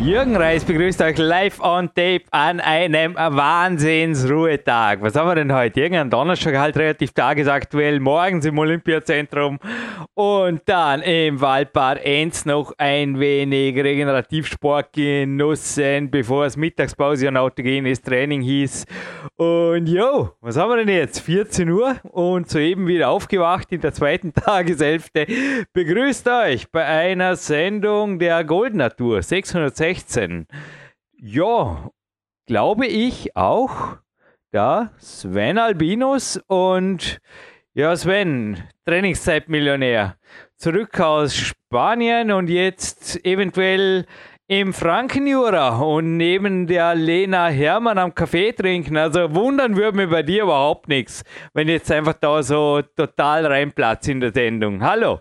Jürgen Reis begrüßt euch live on tape an einem Wahnsinnsruhetag. Was haben wir denn heute? Irgendein Donnerstag halt relativ tagesaktuell, morgens im Olympiazentrum und dann im Waldbad Enz noch ein wenig Regenerativsport genussen, bevor es Mittagspause und autogenes Training hieß. Und jo, was haben wir denn jetzt? 14 Uhr und soeben wieder aufgewacht in der zweiten Tageshälfte. Begrüßt euch bei einer Sendung der Goldnatur 660 16. Ja, glaube ich auch. Da Sven Albinus und ja, Sven, Trainingszeitmillionär. Zurück aus Spanien und jetzt eventuell im Frankenjura und neben der Lena Hermann am Kaffee trinken. Also wundern würde mir bei dir überhaupt nichts, wenn jetzt einfach da so total reinplatzt in der Sendung. Hallo.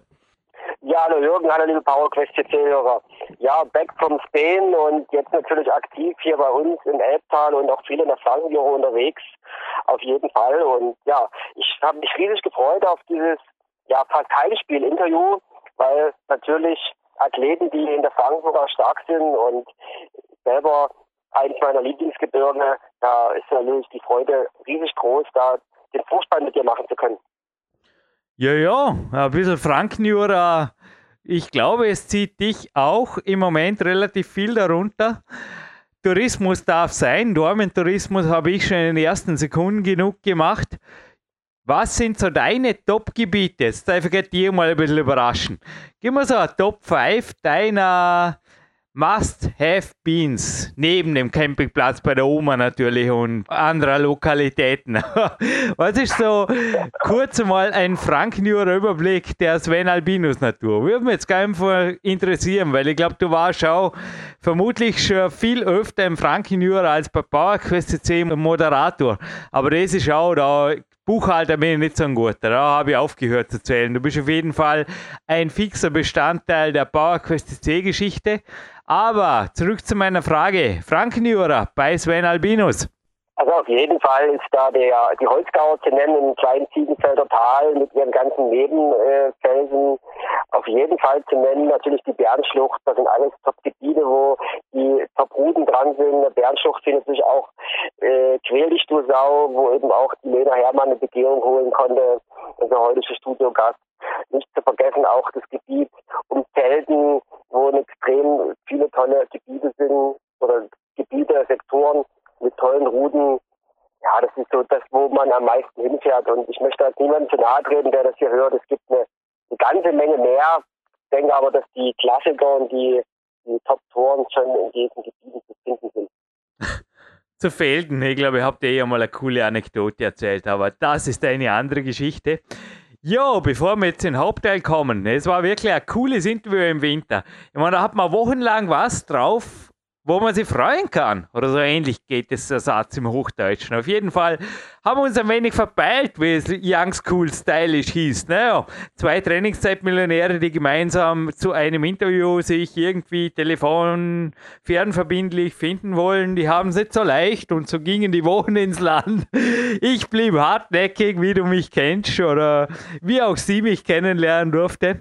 Ja, hallo Jürgen, hallo liebe PowerQuest CC-Hörer. Ja, back from Spain und jetzt natürlich aktiv hier bei uns im Elbtal und auch viele in der Frankenjura unterwegs. Auf jeden Fall. Und ja, ich habe mich riesig gefreut auf dieses ja fast Heimspiel-Interview, weil natürlich Athleten, die in der Frankenjura stark sind und selber eines meiner Lieblingsgebirge, da ist natürlich die Freude riesig groß, da den Fußball mit dir machen zu können. Ja, ja, ein bisschen Frankenjura. Ich glaube, es zieht dich auch im Moment relativ viel darunter. Tourismus darf sein. Dormentourismus habe ich schon in den ersten Sekunden genug gemacht. Was sind so deine Top-Gebiete? Jetzt darf ich dir mal ein bisschen überraschen. Gib mir so ein Top 5 deiner Must-Have-Beans neben dem Campingplatz bei der Oma natürlich und anderer Lokalitäten. Was ist so kurz mal ein Frankenjurer Überblick der Sven Albinus Natur? Würde mich jetzt einfach interessieren, weil ich glaube, du warst auch vermutlich schon viel öfter im Frankenjurer als bei PowerQuest C Moderator. Aber das ist auch da Buchhalter bin ich nicht so ein guter, da habe ich aufgehört zu zählen. Du bist auf jeden Fall ein fixer Bestandteil der PowerQuest C-Geschichte. Aber zurück zu meiner Frage. Frankenjura bei Sven Albinus. Also auf jeden Fall ist da der, die Holzgauer zu nennen, im kleinen Ziegenfelder Tal mit ihren ganzen Nebenfelsen. Auf jeden Fall zu nennen natürlich die Bernschlucht. Das sind alles Top-Gebiete, wo die Top-Routen dran sind. Der Bernschlucht sind natürlich auch äh, Quäl dich du Sau, wo eben auch die Lena Hermann eine Begehung holen konnte, unser heutige Studiogast. Nicht zu vergessen auch das Gebiet um Zelten, wo extrem viele tolle Gebiete sind oder Gebiete, Sektoren, mit tollen Routen. Ja, das ist so das, wo man am meisten hinfährt. Und ich möchte halt niemandem zu nahe treten, der das hier hört. Es gibt eine, eine ganze Menge mehr. Ich denke aber, dass die Klassiker und die, die Top-Touren schon in diesen Gebieten zu finden sind. zu Felden, ich glaube, ich habe dir ja mal eine coole Anekdote erzählt, aber das ist eine andere Geschichte. Jo, bevor wir jetzt in den Hauptteil kommen, es war wirklich ein cooles Interview im Winter. Ich meine, da hat man wochenlang was drauf wo man sich freuen kann. Oder so ähnlich geht es der Satz im Hochdeutschen. Auf jeden Fall haben wir uns ein wenig verpeilt, wie es Young School Stylish hieß. Naja, zwei Trainingszeitmillionäre, die gemeinsam zu einem Interview sich irgendwie telefon fernverbindlich finden wollen, die haben es nicht so leicht und so gingen die Wochen ins Land. Ich blieb hartnäckig, wie du mich kennst oder wie auch sie mich kennenlernen durfte.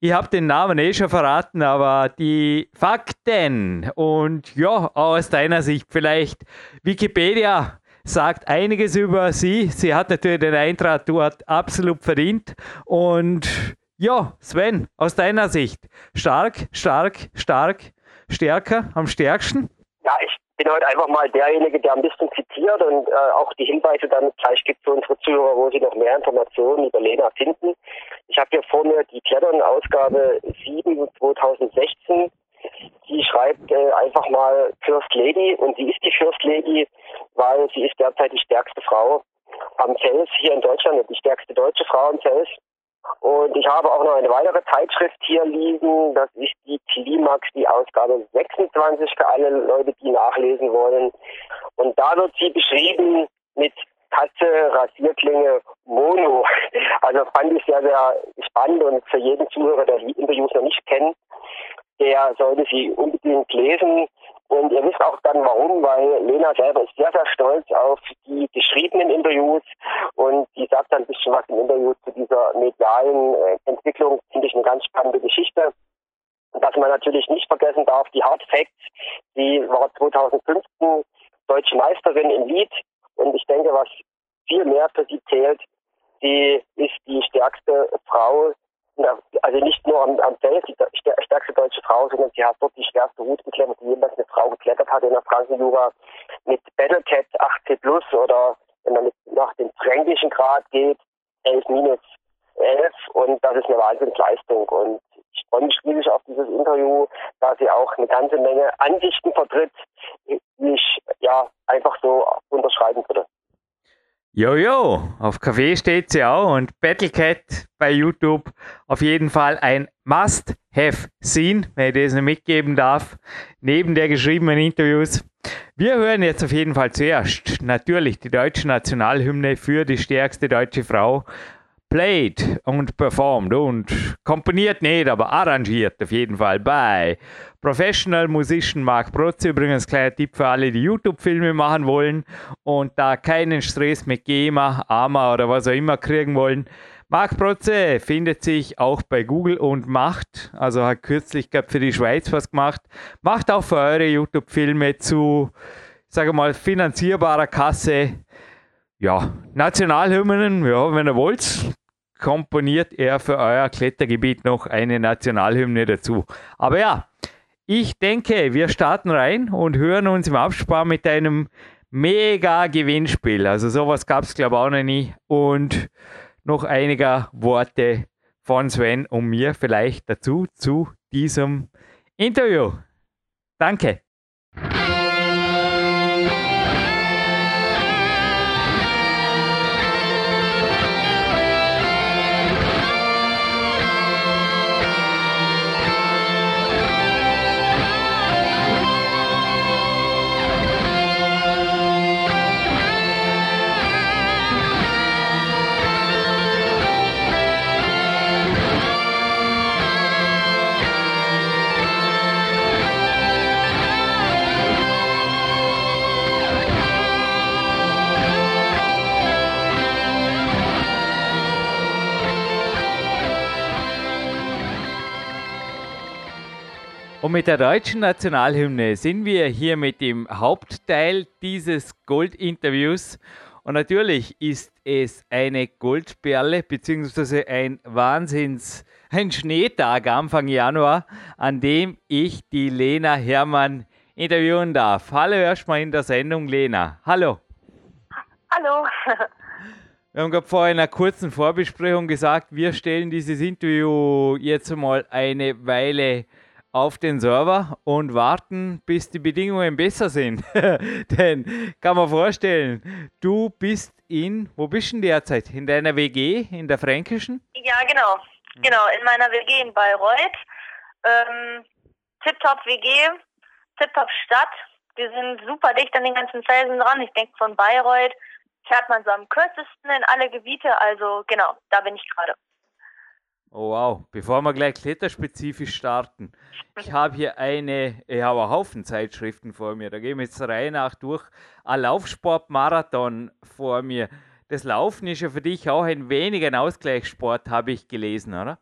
Ich habe den Namen eh schon verraten, aber die Fakten und ja, aus deiner Sicht vielleicht Wikipedia sagt einiges über sie. Sie hat natürlich den Eintrag dort absolut verdient. Und ja, Sven, aus deiner Sicht, stark, stark, stark, stärker, am stärksten? Ja, ich bin heute einfach mal derjenige, der ein bisschen zitiert und äh, auch die Hinweise dann gleich gibt für unsere Zuhörer, wo sie noch mehr Informationen über Lena finden. Ich habe hier vor mir die Klettern-Ausgabe 7 2016. Die schreibt äh, einfach mal First Lady und sie ist die First Lady, weil sie ist derzeit die stärkste Frau am Fels hier in Deutschland und die stärkste deutsche Frau am Fels. Und ich habe auch noch eine weitere Zeitschrift hier liegen. Das ist die Klimax, die Ausgabe 26 für alle Leute, die nachlesen wollen. Und da wird sie beschrieben mit Katze, Rasierklinge, Mono. Also fand ich sehr, sehr spannend und für jeden Zuhörer, der die Interviews noch nicht kennt, der sollte sie unbedingt lesen. Und ihr wisst auch dann warum, weil Lena selber ist sehr, sehr stolz auf die geschriebenen Interviews und die sagt dann ein bisschen was im Interview zu dieser medialen äh, Entwicklung. Finde ich eine ganz spannende Geschichte. Und was man natürlich nicht vergessen darf, die Hard Facts, die war 2015 deutsche Meisterin im Lied. Und ich denke, was viel mehr für sie zählt, sie ist die stärkste Frau also nicht nur am, am Feld, die stärkste deutsche Frau, sondern sie hat dort die schwerste Route geklettert, die jemals eine Frau geklettert hat in der Frankenjura mit Battlecat 8C Plus oder wenn man nach dem fränkischen Grad geht, 11 minus 11 und das ist eine Wahnsinnsleistung. Und ich freue mich riesig auf dieses Interview, da sie auch eine ganze Menge Ansichten vertritt, ich ja einfach so unterschreiben würde. Jojo, auf Kaffee steht sie auch und Battlecat bei YouTube auf jeden Fall ein Must-Have-Scene, wenn ich das nicht mitgeben darf, neben der geschriebenen Interviews. Wir hören jetzt auf jeden Fall zuerst natürlich die deutsche Nationalhymne für die stärkste deutsche Frau played und performed und komponiert nicht, aber arrangiert auf jeden Fall bei Professional Musician Mark Protze. Übrigens kleiner Tipp für alle, die YouTube-Filme machen wollen und da keinen Stress mit GEMA, AMA oder was auch immer kriegen wollen. Mark Protze findet sich auch bei Google und macht, also hat kürzlich für die Schweiz was gemacht, macht auch für eure YouTube-Filme zu, sage mal, finanzierbarer Kasse ja, Nationalhymnen, ja, wenn ihr wollt, komponiert er für euer Klettergebiet noch eine Nationalhymne dazu. Aber ja, ich denke, wir starten rein und hören uns im Abspann mit einem mega Gewinnspiel. Also sowas gab es glaube ich auch noch nie. Und noch einiger Worte von Sven und mir vielleicht dazu zu diesem Interview. Danke. Und mit der deutschen Nationalhymne sind wir hier mit dem Hauptteil dieses Gold-Interviews. Und natürlich ist es eine Goldperle, beziehungsweise ein Wahnsinns, ein Schneetag Anfang Januar, an dem ich die Lena Hermann interviewen darf. Hallo erstmal in der Sendung, Lena. Hallo. Hallo. Wir haben gerade in einer kurzen Vorbesprechung gesagt, wir stellen dieses Interview jetzt mal eine Weile auf den Server und warten, bis die Bedingungen besser sind. Denn kann man vorstellen, du bist in, wo bist du denn derzeit? In deiner WG, in der Fränkischen? Ja, genau. Genau, in meiner WG in Bayreuth. Ähm, Tipptopp WG, Tipptopp Stadt. Wir sind super dicht an den ganzen Felsen dran. Ich denke, von Bayreuth fährt man so am kürzesten in alle Gebiete. Also genau, da bin ich gerade. Oh wow, bevor wir gleich kletterspezifisch starten, ich habe hier eine, ich habe einen Haufen Zeitschriften vor mir, da gehen wir jetzt Reihe nach durch. Ein Laufsportmarathon vor mir. Das Laufen ist ja für dich auch ein wenig ein Ausgleichssport, habe ich gelesen, oder?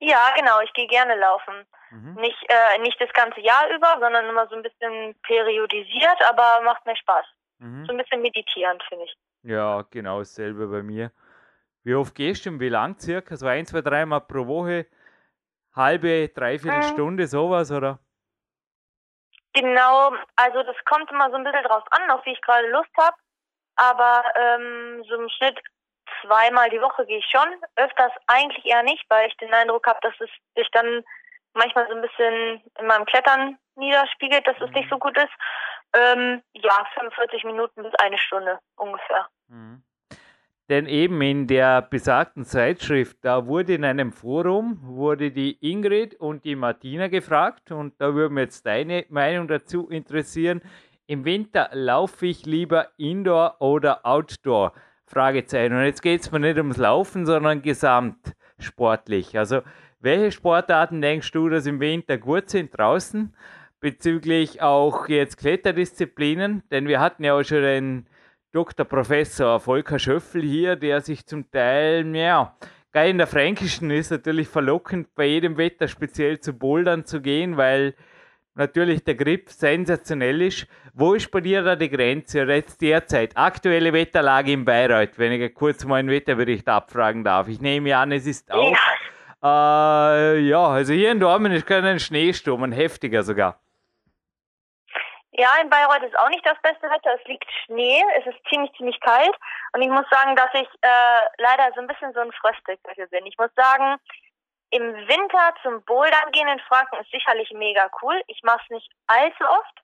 Ja, genau, ich gehe gerne laufen. Mhm. Nicht, äh, nicht das ganze Jahr über, sondern immer so ein bisschen periodisiert, aber macht mir Spaß. Mhm. So ein bisschen meditierend, finde ich. Ja, genau dasselbe bei mir. Wie oft gehst du und wie lang circa? So ein, zwei, dreimal pro Woche? Halbe, dreiviertel hm. Stunde, sowas, oder? Genau, also das kommt immer so ein bisschen drauf an, auf wie ich gerade Lust habe. Aber ähm, so im Schnitt zweimal die Woche gehe ich schon. Öfters eigentlich eher nicht, weil ich den Eindruck habe, dass es sich dann manchmal so ein bisschen in meinem Klettern niederspiegelt, dass es nicht so mhm. gut ist. Ähm, ja, 45 Minuten bis eine Stunde ungefähr. Mhm. Denn eben in der besagten Zeitschrift, da wurde in einem Forum, wurde die Ingrid und die Martina gefragt und da würde mich jetzt deine Meinung dazu interessieren. Im Winter laufe ich lieber Indoor oder Outdoor? Fragezeichen. Und jetzt geht es mir nicht ums Laufen, sondern gesamtsportlich. Also welche Sportarten denkst du, dass im Winter gut sind draußen? bezüglich auch jetzt Kletterdisziplinen, denn wir hatten ja auch schon den Dr. Professor Volker Schöffel hier, der sich zum Teil, ja, geil in der Fränkischen ist natürlich verlockend, bei jedem Wetter speziell zu Bouldern zu gehen, weil natürlich der Grip sensationell ist. Wo ist bei dir da die Grenze jetzt derzeit? Aktuelle Wetterlage in Bayreuth, wenn ich kurz mal einen Wetterbericht abfragen darf. Ich nehme an, es ist auch. Ja, äh, ja also hier in Dormen ist gerade ein Schneesturm, ein heftiger sogar. Ja, in Bayreuth ist auch nicht das beste Wetter. Es liegt Schnee, es ist ziemlich, ziemlich kalt. Und ich muss sagen, dass ich äh, leider so ein bisschen so ein Fröstelköcher bin. Ich muss sagen, im Winter zum Bouldern gehen in Franken ist sicherlich mega cool. Ich mache es nicht allzu oft,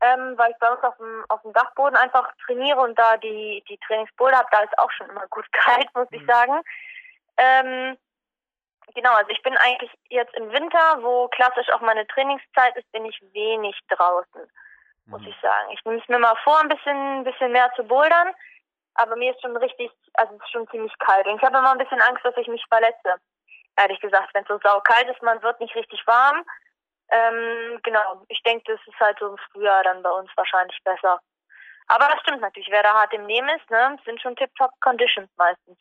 ähm, weil ich bei uns auf dem, auf dem Dachboden einfach trainiere und da die, die Trainingsboulder habe. Da ist auch schon immer gut kalt, muss ich mhm. sagen. Ähm, genau, also ich bin eigentlich jetzt im Winter, wo klassisch auch meine Trainingszeit ist, bin ich wenig draußen muss mhm. ich sagen. Ich nehme es mir mal vor, ein bisschen, ein bisschen mehr zu bouldern, aber mir ist schon richtig, also es ist schon ziemlich kalt. Und ich habe immer ein bisschen Angst, dass ich mich verletze. Ehrlich gesagt, wenn es so saukalt ist, man wird nicht richtig warm. Ähm, genau, ich denke, das ist halt so im Frühjahr dann bei uns wahrscheinlich besser. Aber das stimmt natürlich, wer da hart im Nehmen ist, ne, sind schon tip-top Conditions meistens.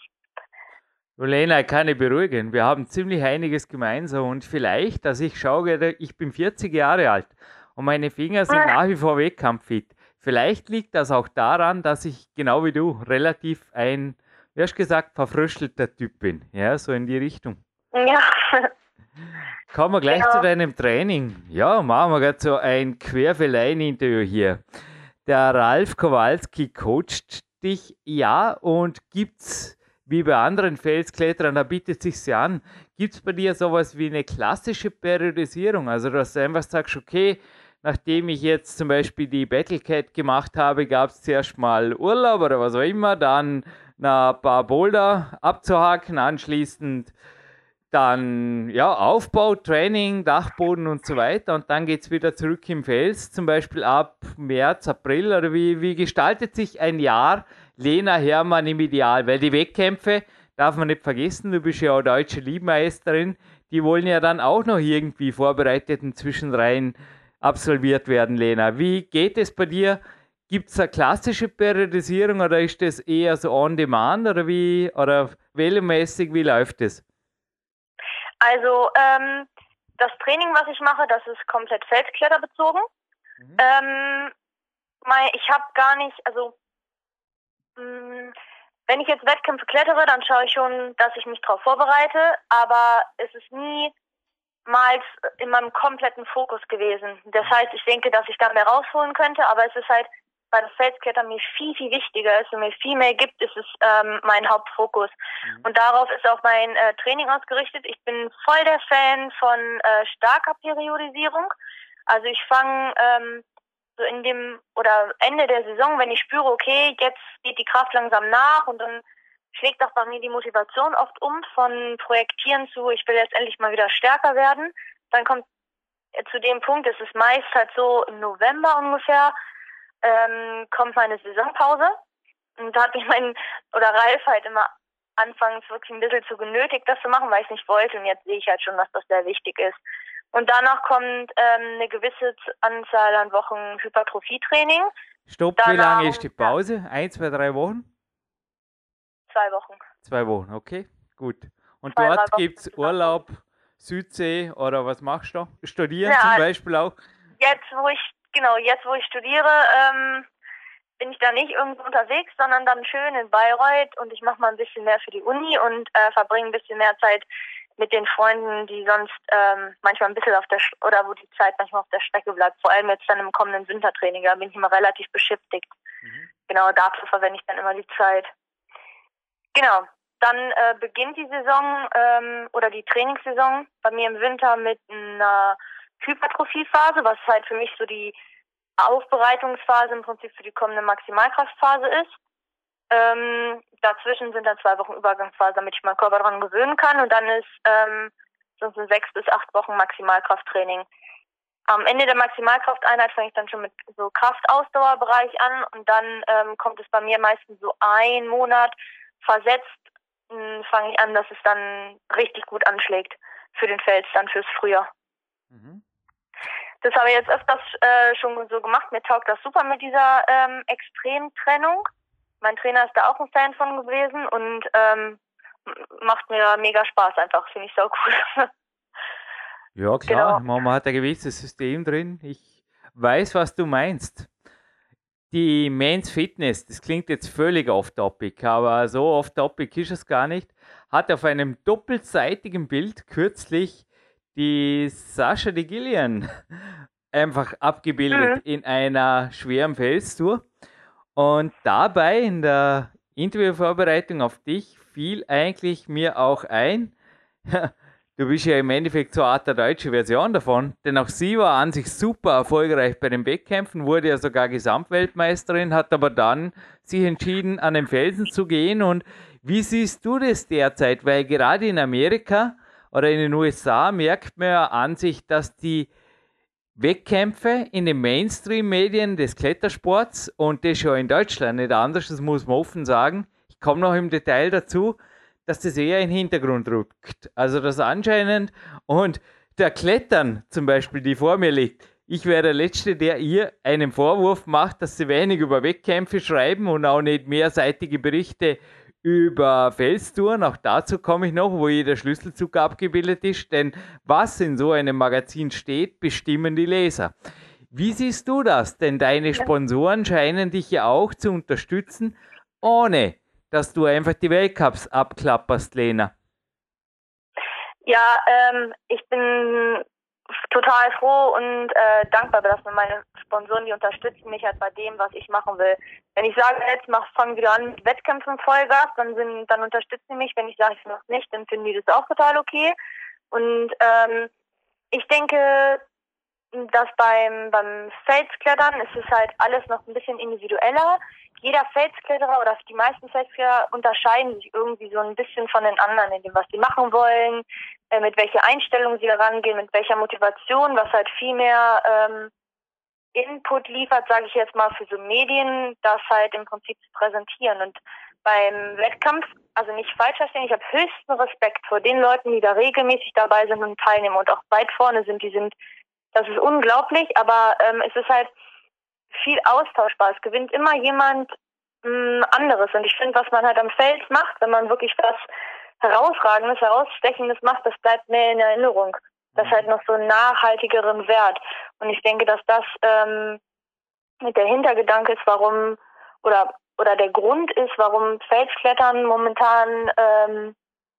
Lena, ich kann dich beruhigen. Wir haben ziemlich einiges gemeinsam und vielleicht, dass ich schaue, ich bin 40 Jahre alt und meine Finger sind nach wie vor wettkampffit. Vielleicht liegt das auch daran, dass ich genau wie du relativ ein, wie hast du gesagt, verfröstelter Typ bin. Ja, so in die Richtung. Ja. Kommen wir gleich ja. zu deinem Training. Ja, machen wir gerade so ein Querfelein-Interview hier. Der Ralf Kowalski coacht dich, ja, und gibt's wie bei anderen Felskletterern, da bietet sich ja an, gibt es bei dir sowas wie eine klassische Periodisierung? Also, dass du einfach sagst, okay, nachdem ich jetzt zum Beispiel die Battlecat gemacht habe, gab es zuerst mal Urlaub oder was auch immer, dann ein paar Boulder abzuhaken, anschließend dann ja, Aufbau, Training, Dachboden und so weiter und dann geht es wieder zurück im Fels, zum Beispiel ab März, April oder wie, wie gestaltet sich ein Jahr Lena Hermann im Ideal? Weil die Wettkämpfe, darf man nicht vergessen, du bist ja auch deutsche Liebmeisterin, die wollen ja dann auch noch irgendwie vorbereiteten Zwischenreihen absolviert werden, Lena. Wie geht es bei dir? Gibt es eine klassische Periodisierung oder ist das eher so on demand oder wie oder wellenmäßig, wie läuft es? Also ähm, das Training, was ich mache, das ist komplett Feldkletterbezogen. Mhm. Ähm, mein, ich habe gar nicht, also mh, mm, wenn ich jetzt Wettkämpfe klettere, dann schaue ich schon, dass ich mich darauf vorbereite, aber es ist nie mal in meinem kompletten Fokus gewesen. Das mhm. heißt, ich denke, dass ich da mehr rausholen könnte, aber es ist halt, weil das Feldklettern mir viel, viel wichtiger ist und mir viel mehr gibt, ist es ähm, mein Hauptfokus. Mhm. Und darauf ist auch mein äh, Training ausgerichtet. Ich bin voll der Fan von äh, starker Periodisierung. Also ich fange ähm, so in dem oder Ende der Saison, wenn ich spüre, okay, jetzt geht die Kraft langsam nach und dann schlägt auch bei mir die Motivation oft um von Projektieren zu, ich will jetzt endlich mal wieder stärker werden. Dann kommt zu dem Punkt, es ist meist halt so im November ungefähr, ähm, kommt meine Saisonpause. Und da hat mich mein, oder Ralf halt immer anfangs wirklich ein bisschen zu genötigt, das zu machen, weil ich es nicht wollte. Und jetzt sehe ich halt schon, dass das sehr wichtig ist. Und danach kommt ähm, eine gewisse Anzahl an Wochen Hypertrophietraining. Stopp, danach, wie lange ist die Pause? Ein, zwei, drei Wochen? Zwei Wochen. Zwei Wochen, okay, gut. Und Zwei dort gibt es Urlaub, Südsee oder was machst du? Studieren ja, zum Beispiel auch? Jetzt, wo ich, genau, jetzt wo ich studiere, ähm, bin ich da nicht irgendwo unterwegs, sondern dann schön in Bayreuth und ich mache mal ein bisschen mehr für die Uni und äh, verbringe ein bisschen mehr Zeit mit den Freunden, die sonst ähm, manchmal ein bisschen auf der Sch oder wo die Zeit manchmal auf der Strecke bleibt. Vor allem jetzt dann im kommenden Wintertraining, da bin ich immer relativ beschäftigt. Mhm. Genau dafür verwende ich dann immer die Zeit. Genau. Dann äh, beginnt die Saison ähm, oder die Trainingssaison bei mir im Winter mit einer Hypertrophiephase, was halt für mich so die Aufbereitungsphase im Prinzip für die kommende Maximalkraftphase ist. Ähm, dazwischen sind dann zwei Wochen Übergangsphase, damit ich meinen Körper daran gewöhnen kann. Und dann ist ähm, so sechs bis acht Wochen Maximalkrafttraining. Am Ende der Maximalkrafteinheit fange ich dann schon mit so Kraftausdauerbereich an und dann ähm, kommt es bei mir meistens so ein Monat versetzt hm, fange ich an, dass es dann richtig gut anschlägt für den Fels, dann fürs Frühjahr. Mhm. das habe ich jetzt öfters äh, schon so gemacht. Mir taugt das super mit dieser ähm, Extremtrennung. Mein Trainer ist da auch ein Fan von gewesen und ähm, macht mir mega Spaß einfach. Finde ich so cool. ja, klar. Genau. Man hat ein gewisses System drin. Ich weiß, was du meinst. Die Men's Fitness, das klingt jetzt völlig off-topic, aber so off-topic ist es gar nicht, hat auf einem doppelseitigen Bild kürzlich die Sascha de Gillian einfach abgebildet mhm. in einer schweren Felstour. Und dabei in der Interviewvorbereitung auf dich fiel eigentlich mir auch ein, du bist ja im Endeffekt so eine Art der deutsche Version davon, denn auch sie war an sich super erfolgreich bei den Wettkämpfen, wurde ja sogar Gesamtweltmeisterin, hat aber dann sich entschieden, an den Felsen zu gehen. Und wie siehst du das derzeit? Weil gerade in Amerika oder in den USA merkt man ja an sich, dass die Wettkämpfe in den Mainstream-Medien des Klettersports und das schon in Deutschland nicht anders, das muss man offen sagen. Ich komme noch im Detail dazu, dass das eher in den Hintergrund rückt. Also das anscheinend und der Klettern zum Beispiel, die vor mir liegt, ich wäre der Letzte, der ihr einen Vorwurf macht, dass sie wenig über Wettkämpfe schreiben und auch nicht mehrseitige Berichte über Felstouren. Auch dazu komme ich noch, wo jeder Schlüsselzug abgebildet ist. Denn was in so einem Magazin steht, bestimmen die Leser. Wie siehst du das? Denn deine Sponsoren scheinen dich ja auch zu unterstützen, ohne dass du einfach die Weltcups abklapperst, Lena. Ja, ähm, ich bin total froh und äh, dankbar, dass meine Sponsoren, die unterstützen mich halt bei dem, was ich machen will. Wenn ich sage, jetzt mach, fang wieder an mit Wettkämpfen Vollgas, dann sind, dann unterstützen sie mich. Wenn ich sage, ich mach's nicht, dann finden die das auch total okay. Und ähm, ich denke, dass beim, beim Felsklettern ist es halt alles noch ein bisschen individueller. Jeder Felskletterer oder die meisten Felskletterer unterscheiden sich irgendwie so ein bisschen von den anderen in dem, was sie machen wollen, äh, mit welcher Einstellung sie herangehen, mit welcher Motivation, was halt viel mehr ähm, Input liefert, sage ich jetzt mal, für so Medien, das halt im Prinzip zu präsentieren. Und beim Wettkampf, also nicht falsch verstehen, ich habe höchsten Respekt vor den Leuten, die da regelmäßig dabei sind und teilnehmen und auch weit vorne sind. Die sind, das ist unglaublich, aber ähm, es ist halt viel austauschbar. Es gewinnt immer jemand mh, hm, anderes. Und ich finde, was man halt am Feld macht, wenn man wirklich was Herausragendes, Herausstechendes macht, das bleibt mehr in Erinnerung. Das mhm. halt noch so einen nachhaltigeren Wert. Und ich denke, dass das ähm, mit der Hintergedanke ist, warum oder oder der Grund ist, warum Felsklettern momentan ähm,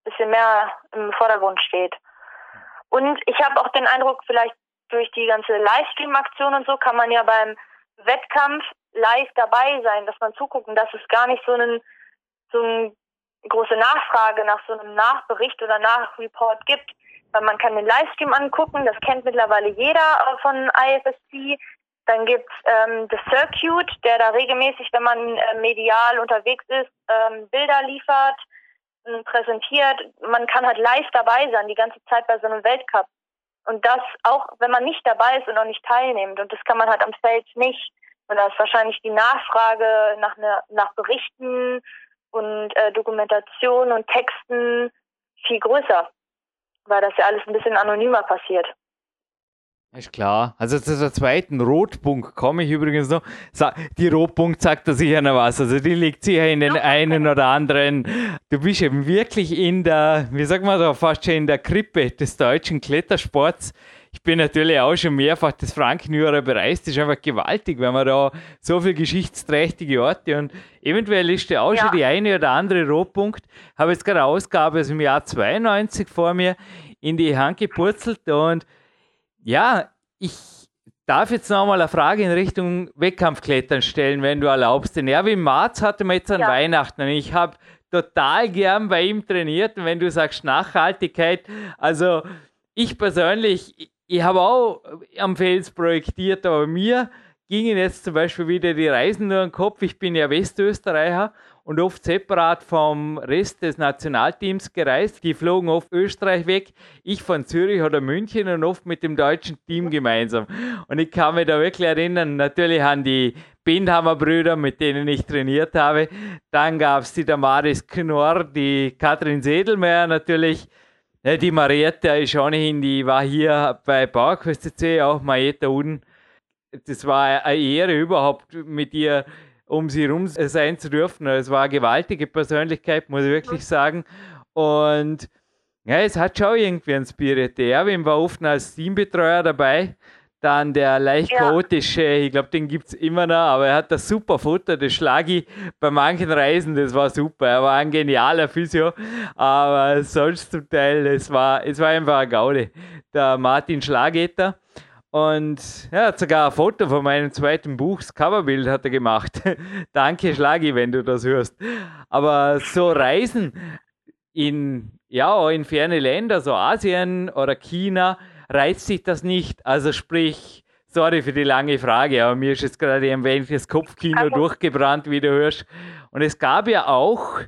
bisschen mehr im Vordergrund steht. Und ich habe auch den Eindruck, vielleicht durch die ganze Livestream-Aktion und so kann man ja beim Wettkampf live dabei sein, dass man zuguckt und dass es gar nicht so einen so eine große Nachfrage nach so einem Nachbericht oder Nachreport gibt. Weil man kann den Livestream angucken, das kennt mittlerweile jeder von IFSC. Dann gibt's ähm, The Circuit, der da regelmäßig, wenn man äh, medial unterwegs ist, ähm, Bilder liefert, äh, präsentiert. Man kann halt live dabei sein, die ganze Zeit bei so einem Weltcup. Und das auch, wenn man nicht dabei ist und auch nicht teilnimmt. Und das kann man halt am Feld nicht. Und da ist wahrscheinlich die Nachfrage nach, ne, nach Berichten und äh, Dokumentation und Texten viel größer weil das ja alles ein bisschen anonymer passiert. Ist klar. Also zu der zweiten Rotpunkt komme ich übrigens noch. Die Rotpunkt sagt da sicher noch was. Also die liegt sicher in den einen oder anderen. Du bist eben wirklich in der, wie sagt man da, fast schon in der Krippe des deutschen Klettersports ich bin natürlich auch schon mehrfach das Frankenjura bereist. Das ist einfach gewaltig, wenn man da so viele geschichtsträchtige Orte und eventuell ist da auch ja. schon die eine oder andere Rohpunkt. Habe jetzt gerade eine Ausgabe aus dem Jahr 92 vor mir in die Hand gepurzelt und ja, ich darf jetzt nochmal eine Frage in Richtung Wettkampfklettern stellen, wenn du erlaubst. Den Erwin Marz hatte wir jetzt an ja. Weihnachten und ich habe total gern bei ihm trainiert und wenn du sagst Nachhaltigkeit, also ich persönlich, ich habe auch am Fels projektiert, aber mir gingen jetzt zum Beispiel wieder die Reisen nur den Kopf. Ich bin ja Westösterreicher und oft separat vom Rest des Nationalteams gereist. Die flogen oft Österreich weg, ich von Zürich oder München und oft mit dem deutschen Team gemeinsam. Und ich kann mich da wirklich erinnern, natürlich an die Bindhammer Brüder, mit denen ich trainiert habe. Dann gab es die Damaris Knorr, die Katrin Sedelmeier natürlich die Marietta ist ohnehin, die war hier bei PowerQuest CC, auch Marietta Uden. Das war eine Ehre überhaupt mit ihr um sie rum sein zu dürfen. Es war eine gewaltige Persönlichkeit, muss ich wirklich sagen. Und ja, es hat schon irgendwie einen Spirit. Der Erwin war oft als Teambetreuer dabei. Dann der leicht chaotische, ja. ich glaube, den gibt es immer noch, aber er hat das super Futter, das Schlagi bei manchen Reisen, das war super. Er war ein genialer Physio, aber sonst zum Teil, es war, es war einfach ein Gaude. Der Martin Schlageter. Und er hat sogar ein Foto von meinem zweiten Buch, das Coverbild hat er gemacht. Danke, Schlagi, wenn du das hörst. Aber so Reisen in, ja, in ferne Länder, so Asien oder China, reizt sich das nicht. Also sprich, sorry für die lange Frage, aber mir ist jetzt gerade ein wenig das Kopfkino also. durchgebrannt, wie du hörst. Und es gab ja auch,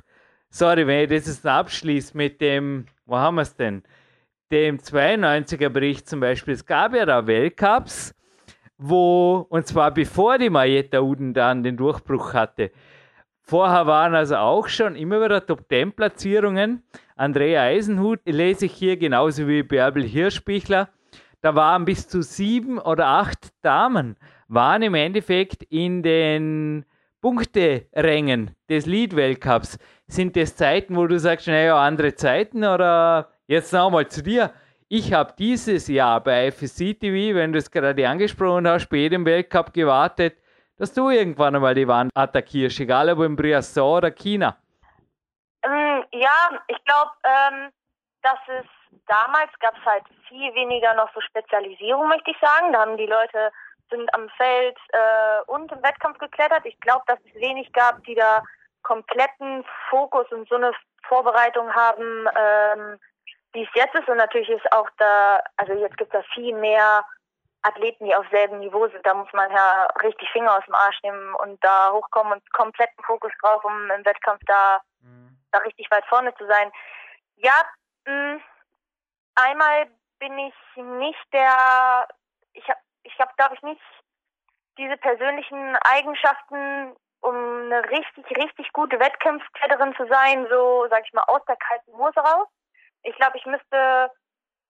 sorry, wenn ich das jetzt abschließe mit dem, wo haben wir es denn? Dem 92er Bericht zum Beispiel. Es gab ja da Weltcups, wo, und zwar bevor die Marietta Uden dann den Durchbruch hatte, Vorher waren also auch schon immer wieder Top-10-Platzierungen. Andrea Eisenhut lese ich hier genauso wie Bärbel Hirschbichler. Da waren bis zu sieben oder acht Damen, waren im Endeffekt in den Punkterängen des Lead-Weltcups. Sind das Zeiten, wo du sagst, naja, andere Zeiten oder jetzt nochmal zu dir? Ich habe dieses Jahr bei FSC TV, wenn du es gerade angesprochen hast, bei jedem Weltcup gewartet, dass du irgendwann einmal die Wand attackierst, egal ob in Briasson oder China? Ähm, ja, ich glaube, ähm, dass es damals gab es halt viel weniger noch so Spezialisierung, möchte ich sagen. Da haben die Leute sind am Feld äh, und im Wettkampf geklettert. Ich glaube, dass es wenig gab, die da kompletten Fokus und so eine Vorbereitung haben, ähm, wie es jetzt ist. Und natürlich ist auch da, also jetzt gibt es da viel mehr Athleten, die auf selben Niveau sind, da muss man ja richtig Finger aus dem Arsch nehmen und da hochkommen und kompletten Fokus drauf, um im Wettkampf da, mhm. da richtig weit vorne zu sein. Ja, mh, mm, einmal bin ich nicht der, ich habe, ich habe, glaube ich, nicht diese persönlichen Eigenschaften, um eine richtig, richtig gute Wettkampfkletterin zu sein, so, sag ich mal, aus der kalten Hose raus. Ich glaube, ich müsste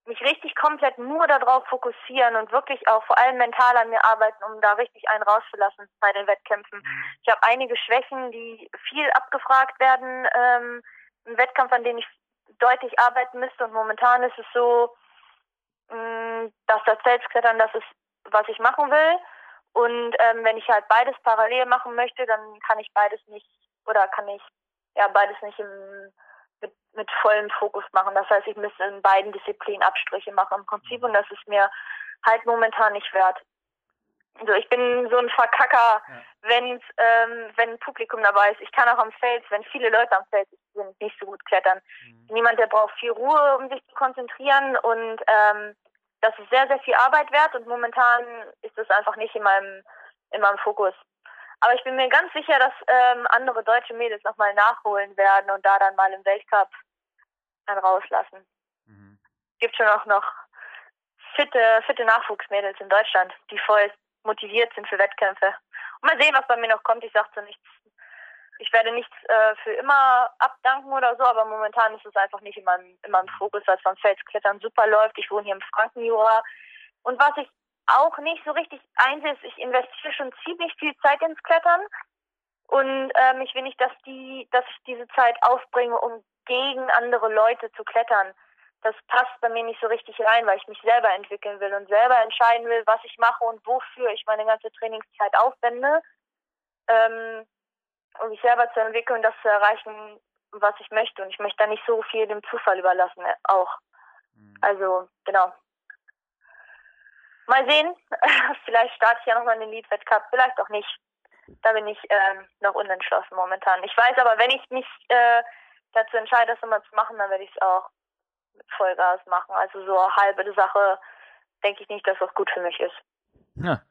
mich richtig komplett nur darauf fokussieren und wirklich auch vor allem mental an mir arbeiten, um da richtig einen rauszulassen bei den Wettkämpfen. Mhm. Ich habe einige Schwächen, die viel abgefragt werden ähm, im Wettkampf, an denen ich deutlich arbeiten müsste und momentan ist es so, mh, mm, dass das Felsklettern das ist, was ich machen will und ähm, wenn ich halt beides parallel machen möchte, dann kann ich beides nicht oder kann ich ja beides nicht im mit, mit vollem Fokus machen. Das heißt, ich müsste in beiden Disziplinen Abstriche machen im Prinzip und das ist mir halt momentan nicht wert. Also ich bin so ein Verkacker, ja. wenn ähm, wenn ein Publikum dabei ist. Ich kann auch am Feld, wenn viele Leute am Feld sind, nicht so gut klettern. Mhm. Niemand, der braucht viel Ruhe, um sich zu konzentrieren und ähm, das ist sehr, sehr viel Arbeit wert und momentan ist das einfach nicht in meinem in meinem Fokus. Aber ich bin mir ganz sicher, dass ähm, andere deutsche Mädels nochmal nachholen werden und da dann mal im Weltcup dann rauslassen. Mhm. Gibt schon auch noch fitte, fitte Nachwuchsmädels in Deutschland, die voll motiviert sind für Wettkämpfe. Und mal sehen, was bei mir noch kommt. Ich sage so nichts. Ich werde nichts äh, für immer abdanken oder so, aber momentan ist es einfach nicht in meinem, in meinem Fokus, weil es beim Felsklettern super läuft. Ich wohne hier im Frankenjura. Und was ich auch nicht so richtig einsehe, ich investiere schon ziemlich viel Zeit ins Klettern und ähm, ich will nicht, dass die, dass ich diese Zeit aufbringe, um gegen andere Leute zu klettern. Das passt bei mir nicht so richtig rein, weil ich mich selber entwickeln will und selber entscheiden will, was ich mache und wofür ich meine ganze Trainingszeit aufwende, ähm, um mich selber zu entwickeln und das zu erreichen, was ich möchte. Und ich möchte da nicht so viel dem Zufall überlassen, äh, auch. Mhm. Also, genau. Mal sehen. vielleicht starte ich ja nochmal den Lead-Wettcup, vielleicht auch nicht. Da bin ich ähm, noch unentschlossen momentan. Ich weiß aber, wenn ich mich äh, dazu entscheide, das immer zu machen, dann werde ich es auch mit Vollgas machen. Also so halbe Sache denke ich nicht, dass das gut für mich ist. Ja,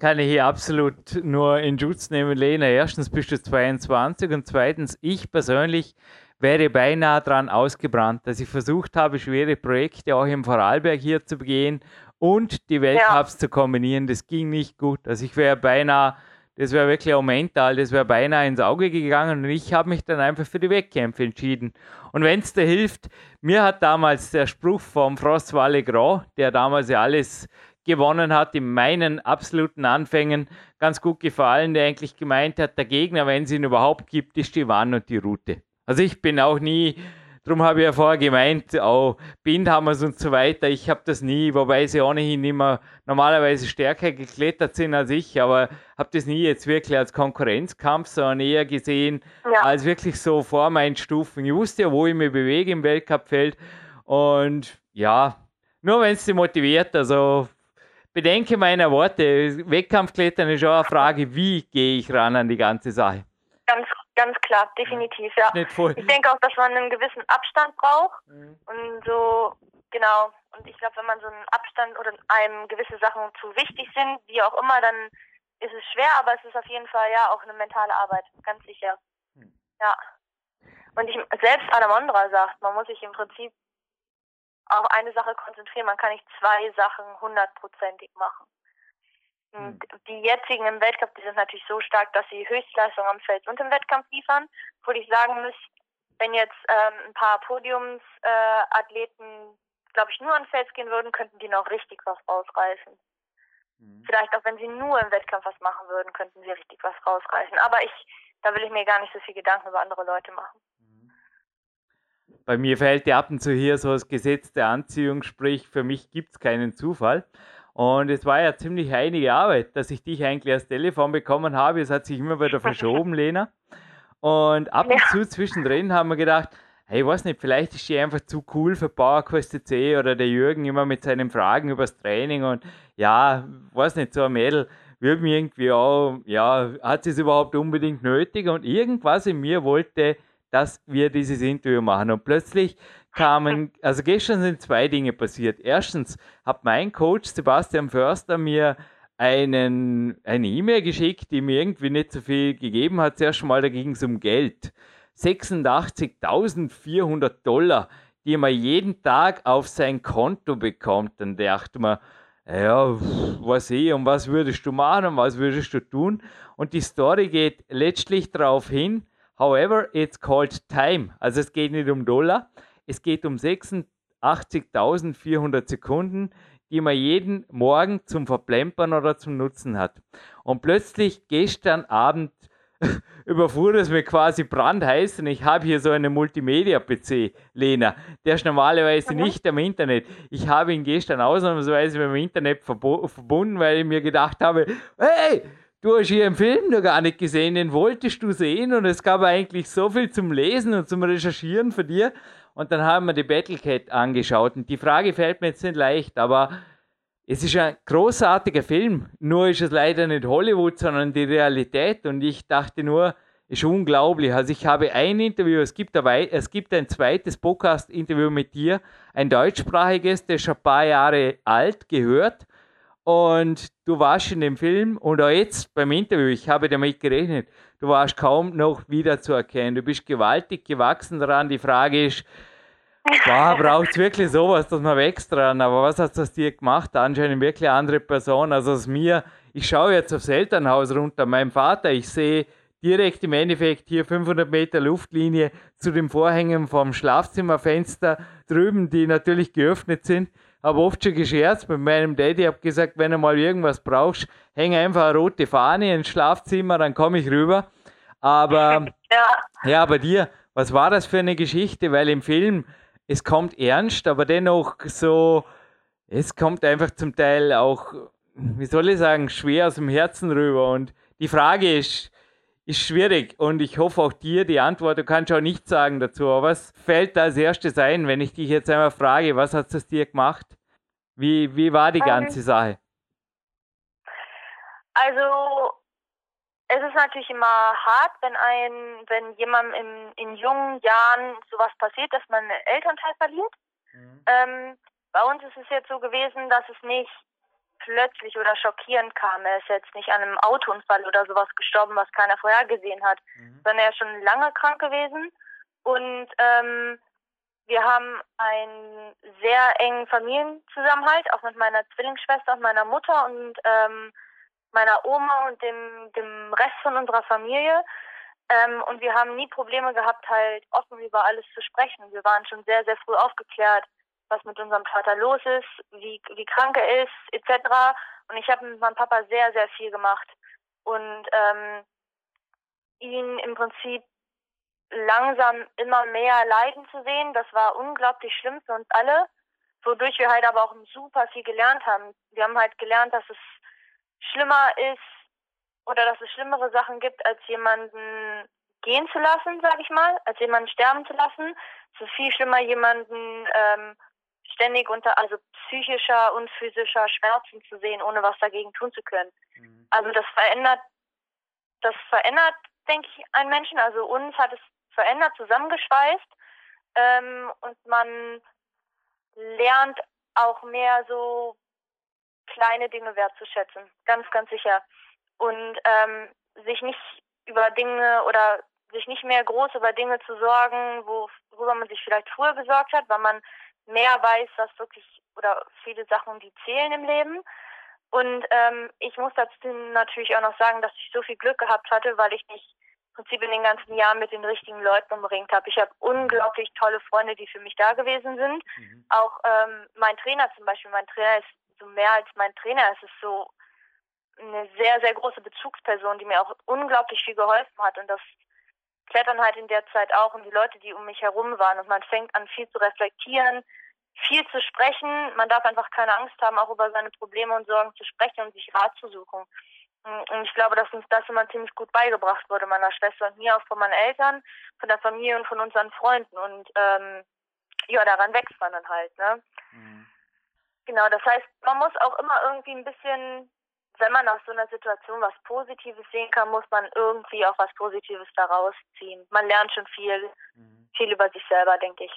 kann ich hier absolut nur in Schutz nehmen, Lena. Erstens bist du 22 und zweitens, ich persönlich wäre beinahe daran ausgebrannt, dass ich versucht habe, schwere Projekte auch im Vorarlberg hier zu begehen und die Weltcups ja. zu kombinieren. Das ging nicht gut. Also ich wäre beinahe das wäre wirklich auch mental, das wäre beinahe ins Auge gegangen und ich habe mich dann einfach für die Wettkämpfe entschieden. Und wenn es dir hilft, mir hat damals der Spruch vom Frostwalle Grau, der damals ja alles gewonnen hat in meinen absoluten Anfängen, ganz gut gefallen, der eigentlich gemeint hat, der Gegner, wenn es ihn überhaupt gibt, ist die Wann und die Route. Also ich bin auch nie Darum habe ich ja vorher gemeint, auch Bindhammers und so weiter, ich habe das nie, wobei sie ohnehin immer normalerweise stärker geklettert sind als ich, aber habe das nie jetzt wirklich als Konkurrenzkampf, sondern eher gesehen ja. als wirklich so vor meinen Stufen. Ich wusste ja, wo ich mich bewege im Weltcupfeld und ja, nur wenn es sie motiviert, also bedenke meine Worte, Wettkampfklettern ist schon eine Frage, wie gehe ich ran an die ganze Sache. Ganz Ganz klar, definitiv, ja. Ich denke auch, dass man einen gewissen Abstand braucht mhm. und so, genau. Und ich glaube, wenn man so einen Abstand oder einem gewisse Sachen zu wichtig sind, wie auch immer, dann ist es schwer, aber es ist auf jeden Fall ja auch eine mentale Arbeit, ganz sicher. Mhm. Ja. Und ich, selbst Alamondra sagt, man muss sich im Prinzip auf eine Sache konzentrieren, man kann nicht zwei Sachen hundertprozentig machen. Hm. Die jetzigen im Weltcup, die sind natürlich so stark, dass sie Höchstleistung am Feld und im Wettkampf liefern. Obwohl ich sagen muss, wenn jetzt ähm, ein paar Podiumsathleten, äh, glaube ich, nur an Fels gehen würden, könnten die noch richtig was rausreißen. Mhm. Vielleicht auch wenn sie nur im Wettkampf was machen würden, könnten sie richtig was rausreißen. Aber ich, da will ich mir gar nicht so viel Gedanken über andere Leute machen. Mhm. Bei mir fällt ja ab und zu hier so das Gesetz der Anziehung, sprich, für mich gibt es keinen Zufall. Und es war ja ziemlich einige Arbeit, dass ich dich eigentlich als Telefon bekommen habe. Es hat sich immer wieder verschoben, Lena. Und ab und zu zwischendrin haben wir gedacht, hey, ich weiß nicht, vielleicht ist die einfach zu cool für PowerQuest C oder der Jürgen immer mit seinen Fragen übers Training und ja, weiß nicht, so ein Mädel würde mir irgendwie auch, ja, hat sie es überhaupt unbedingt nötig und irgendwas in mir wollte, dass wir dieses Interview machen. Und plötzlich kamen, also gestern sind zwei Dinge passiert. Erstens hat mein Coach Sebastian Förster mir einen, eine E-Mail geschickt, die mir irgendwie nicht so viel gegeben hat. Zuerst mal, da ging es um Geld. 86.400 Dollar, die man jeden Tag auf sein Konto bekommt. Dann dachte man, ja, was eh, und was würdest du machen und was würdest du tun? Und die Story geht letztlich darauf hin, however, it's called time. Also es geht nicht um Dollar, es geht um 86.400 Sekunden, die man jeden Morgen zum Verplempern oder zum Nutzen hat. Und plötzlich gestern Abend überfuhr es mir quasi brandheiß und ich habe hier so einen Multimedia-PC, Lena. Der ist normalerweise nicht am Internet. Ich habe ihn gestern ausnahmsweise mit dem Internet verbunden, weil ich mir gedacht habe, hey, du hast hier einen Film noch gar nicht gesehen, den wolltest du sehen und es gab eigentlich so viel zum Lesen und zum Recherchieren für dir. Und dann haben wir die Battlecat angeschaut. Und die Frage fällt mir jetzt nicht leicht, aber es ist ein großartiger Film. Nur ist es leider nicht Hollywood, sondern die Realität. Und ich dachte nur, ist unglaublich. Also ich habe ein Interview, es gibt, ein, es gibt ein zweites Podcast-Interview mit dir, ein deutschsprachiges, das ist schon ein paar Jahre alt, gehört. Und du warst in dem Film und auch jetzt beim Interview, ich habe damit gerechnet, du warst kaum noch wiederzuerkennen. Du bist gewaltig gewachsen daran. Die Frage ist, braucht es wirklich sowas, dass man wächst dran? Aber was hat das dir gemacht? Anscheinend wirklich eine andere Person. Also aus mir, ich schaue jetzt aufs Elternhaus runter, mein Vater, ich sehe direkt im Endeffekt hier 500 Meter Luftlinie zu den Vorhängen vom Schlafzimmerfenster drüben, die natürlich geöffnet sind habe oft schon gescherzt mit meinem Daddy, habe gesagt, wenn du mal irgendwas brauchst, häng einfach eine rote Fahne ins Schlafzimmer, dann komme ich rüber. Aber ja. ja, bei dir, was war das für eine Geschichte? Weil im Film, es kommt ernst, aber dennoch so, es kommt einfach zum Teil auch, wie soll ich sagen, schwer aus dem Herzen rüber. Und die Frage ist, ist schwierig und ich hoffe auch dir die Antwort, du kannst auch nichts sagen dazu, aber was fällt da als erstes ein, wenn ich dich jetzt einmal frage, was hat es dir gemacht? Wie, wie war die ähm. ganze Sache? Also es ist natürlich immer hart, wenn ein, wenn jemandem in, in jungen Jahren sowas passiert, dass man einen Elternteil verliert. Mhm. Ähm, bei uns ist es jetzt so gewesen, dass es nicht plötzlich oder schockierend kam. Er ist jetzt nicht an einem Autounfall oder sowas gestorben, was keiner vorher gesehen hat, mhm. sondern er ist schon lange krank gewesen. Und ähm, wir haben einen sehr engen Familienzusammenhalt, auch mit meiner Zwillingsschwester und meiner Mutter. Und ähm, meiner Oma und dem, dem Rest von unserer Familie. Ähm, und wir haben nie Probleme gehabt, halt offen über alles zu sprechen. Wir waren schon sehr, sehr früh aufgeklärt, was mit unserem Vater los ist, wie, wie krank er ist, etc. Und ich habe mit meinem Papa sehr, sehr viel gemacht. Und ähm, ihn im Prinzip langsam immer mehr leiden zu sehen, das war unglaublich schlimm für uns alle, wodurch wir halt aber auch super viel gelernt haben. Wir haben halt gelernt, dass es schlimmer ist oder dass es schlimmere Sachen gibt, als jemanden gehen zu lassen, sage ich mal, als jemanden sterben zu lassen. Es ist viel schlimmer, jemanden ähm, ständig unter also psychischer und physischer Schmerzen zu sehen, ohne was dagegen tun zu können. Mhm. Also das verändert, das verändert, denke ich, einen Menschen. Also uns hat es verändert, zusammengeschweißt ähm, und man lernt auch mehr so kleine Dinge wertzuschätzen, ganz, ganz sicher. Und ähm, sich nicht über Dinge oder sich nicht mehr groß über Dinge zu sorgen, worüber man sich vielleicht früher gesorgt hat, weil man mehr weiß, dass wirklich oder viele Sachen, die zählen im Leben. Und ähm, ich muss dazu natürlich auch noch sagen, dass ich so viel Glück gehabt hatte, weil ich mich im Prinzip in den ganzen Jahren mit den richtigen Leuten umringt habe. Ich habe unglaublich tolle Freunde, die für mich da gewesen sind. Mhm. Auch ähm, mein Trainer zum Beispiel, mein Trainer ist so mehr als mein Trainer. Es ist so eine sehr, sehr große Bezugsperson, die mir auch unglaublich viel geholfen hat. Und das Klettern halt in der Zeit auch und die Leute, die um mich herum waren. Und man fängt an, viel zu reflektieren, viel zu sprechen. Man darf einfach keine Angst haben, auch über seine Probleme und Sorgen zu sprechen und sich Rat zu suchen. Und ich glaube, dass uns das immer ziemlich gut beigebracht wurde, meiner Schwester und mir, auch von meinen Eltern, von der Familie und von unseren Freunden. Und ähm, ja, daran wächst man dann halt, ne? Mhm. Genau, das heißt, man muss auch immer irgendwie ein bisschen, wenn man aus so einer Situation was Positives sehen kann, muss man irgendwie auch was Positives daraus ziehen. Man lernt schon viel, mhm. viel über sich selber, denke ich.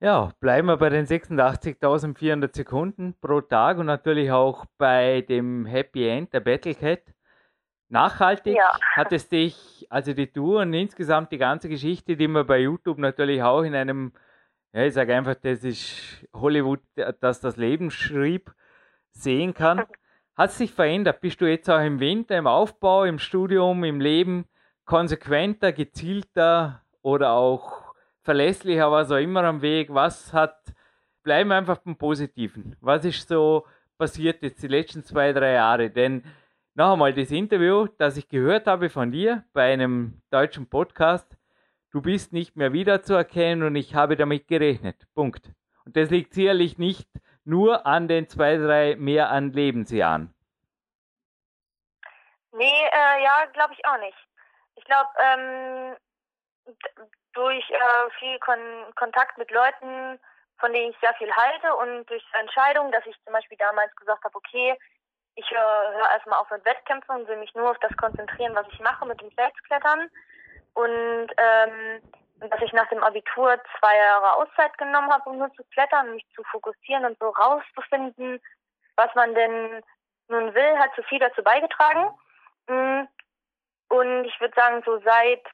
Ja, bleiben wir bei den 86.400 Sekunden pro Tag und natürlich auch bei dem Happy End der Battlecat. Nachhaltig ja. hat es dich, also die Tour und insgesamt die ganze Geschichte, die man bei YouTube natürlich auch in einem ja, ich sage einfach, das ist Hollywood, das das Leben schrieb, sehen kann. Hat sich verändert? Bist du jetzt auch im Winter, im Aufbau, im Studium, im Leben konsequenter, gezielter oder auch verlässlicher, was auch immer am Weg? Was hat, bleiben wir einfach beim Positiven. Was ist so passiert jetzt die letzten zwei, drei Jahre? Denn noch einmal das Interview, das ich gehört habe von dir bei einem deutschen Podcast, Du bist nicht mehr wiederzuerkennen und ich habe damit gerechnet. Punkt. Und das liegt sicherlich nicht nur an den zwei, drei mehr an Lebensjahren. Nee, äh, ja, glaube ich auch nicht. Ich glaube, ähm, durch äh, viel Kon Kontakt mit Leuten, von denen ich sehr viel halte und durch Entscheidungen, dass ich zum Beispiel damals gesagt habe, okay, ich höre hör erstmal auf mit Wettkämpfen und will mich nur auf das konzentrieren, was ich mache mit dem Selbstklettern und ähm, dass ich nach dem Abitur zwei Jahre Auszeit genommen habe, um nur zu klettern, mich zu fokussieren und so rauszufinden, was man denn nun will, hat so viel dazu beigetragen. Mm. Und ich würde sagen, so seit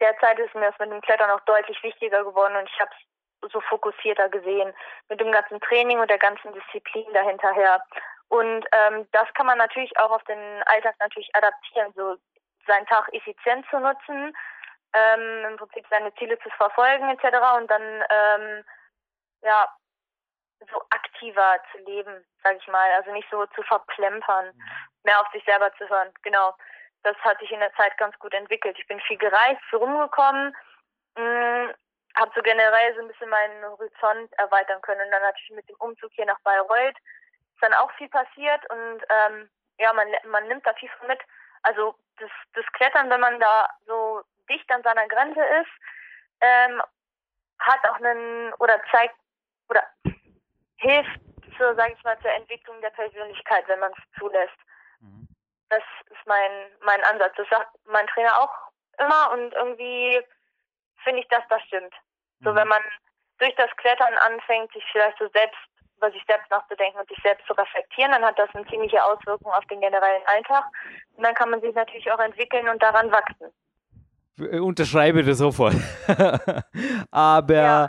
der Zeit ist mir das mit dem Klettern auch deutlich wichtiger geworden und ich habe es so fokussierter gesehen mit dem ganzen Training und der ganzen Disziplin dahinterher. Und ähm, das kann man natürlich auch auf den Alltag natürlich adaptieren. So seinen Tag effizient zu nutzen, ähm, im Prinzip seine Ziele zu verfolgen etc. und dann ähm, ja so aktiver zu leben, sage ich mal, also nicht so zu verplempern, mhm. mehr auf sich selber zu hören. Genau, das hat sich in der Zeit ganz gut entwickelt. Ich bin viel gereist, viel rumgekommen, mm, habe so generell so ein bisschen meinen Horizont erweitern können und dann natürlich mit dem Umzug hier nach Bayreuth ist dann auch viel passiert und ähm, ja, man, man nimmt da viel von mit. Also das, das Klettern, wenn man da so dicht an seiner Grenze ist, ähm, hat auch einen oder zeigt oder hilft zur, sage ich mal, zur Entwicklung der Persönlichkeit, wenn man es zulässt. Mhm. Das ist mein mein Ansatz. Das sagt mein Trainer auch immer und irgendwie finde ich, dass das stimmt. Mhm. So wenn man durch das Klettern anfängt, sich vielleicht so selbst über sich selbst nachzudenken und sich selbst zu reflektieren, dann hat das eine ziemliche Auswirkung auf den generellen Alltag. Und dann kann man sich natürlich auch entwickeln und daran wachsen. Äh, unterschreibe das sofort. Aber ja.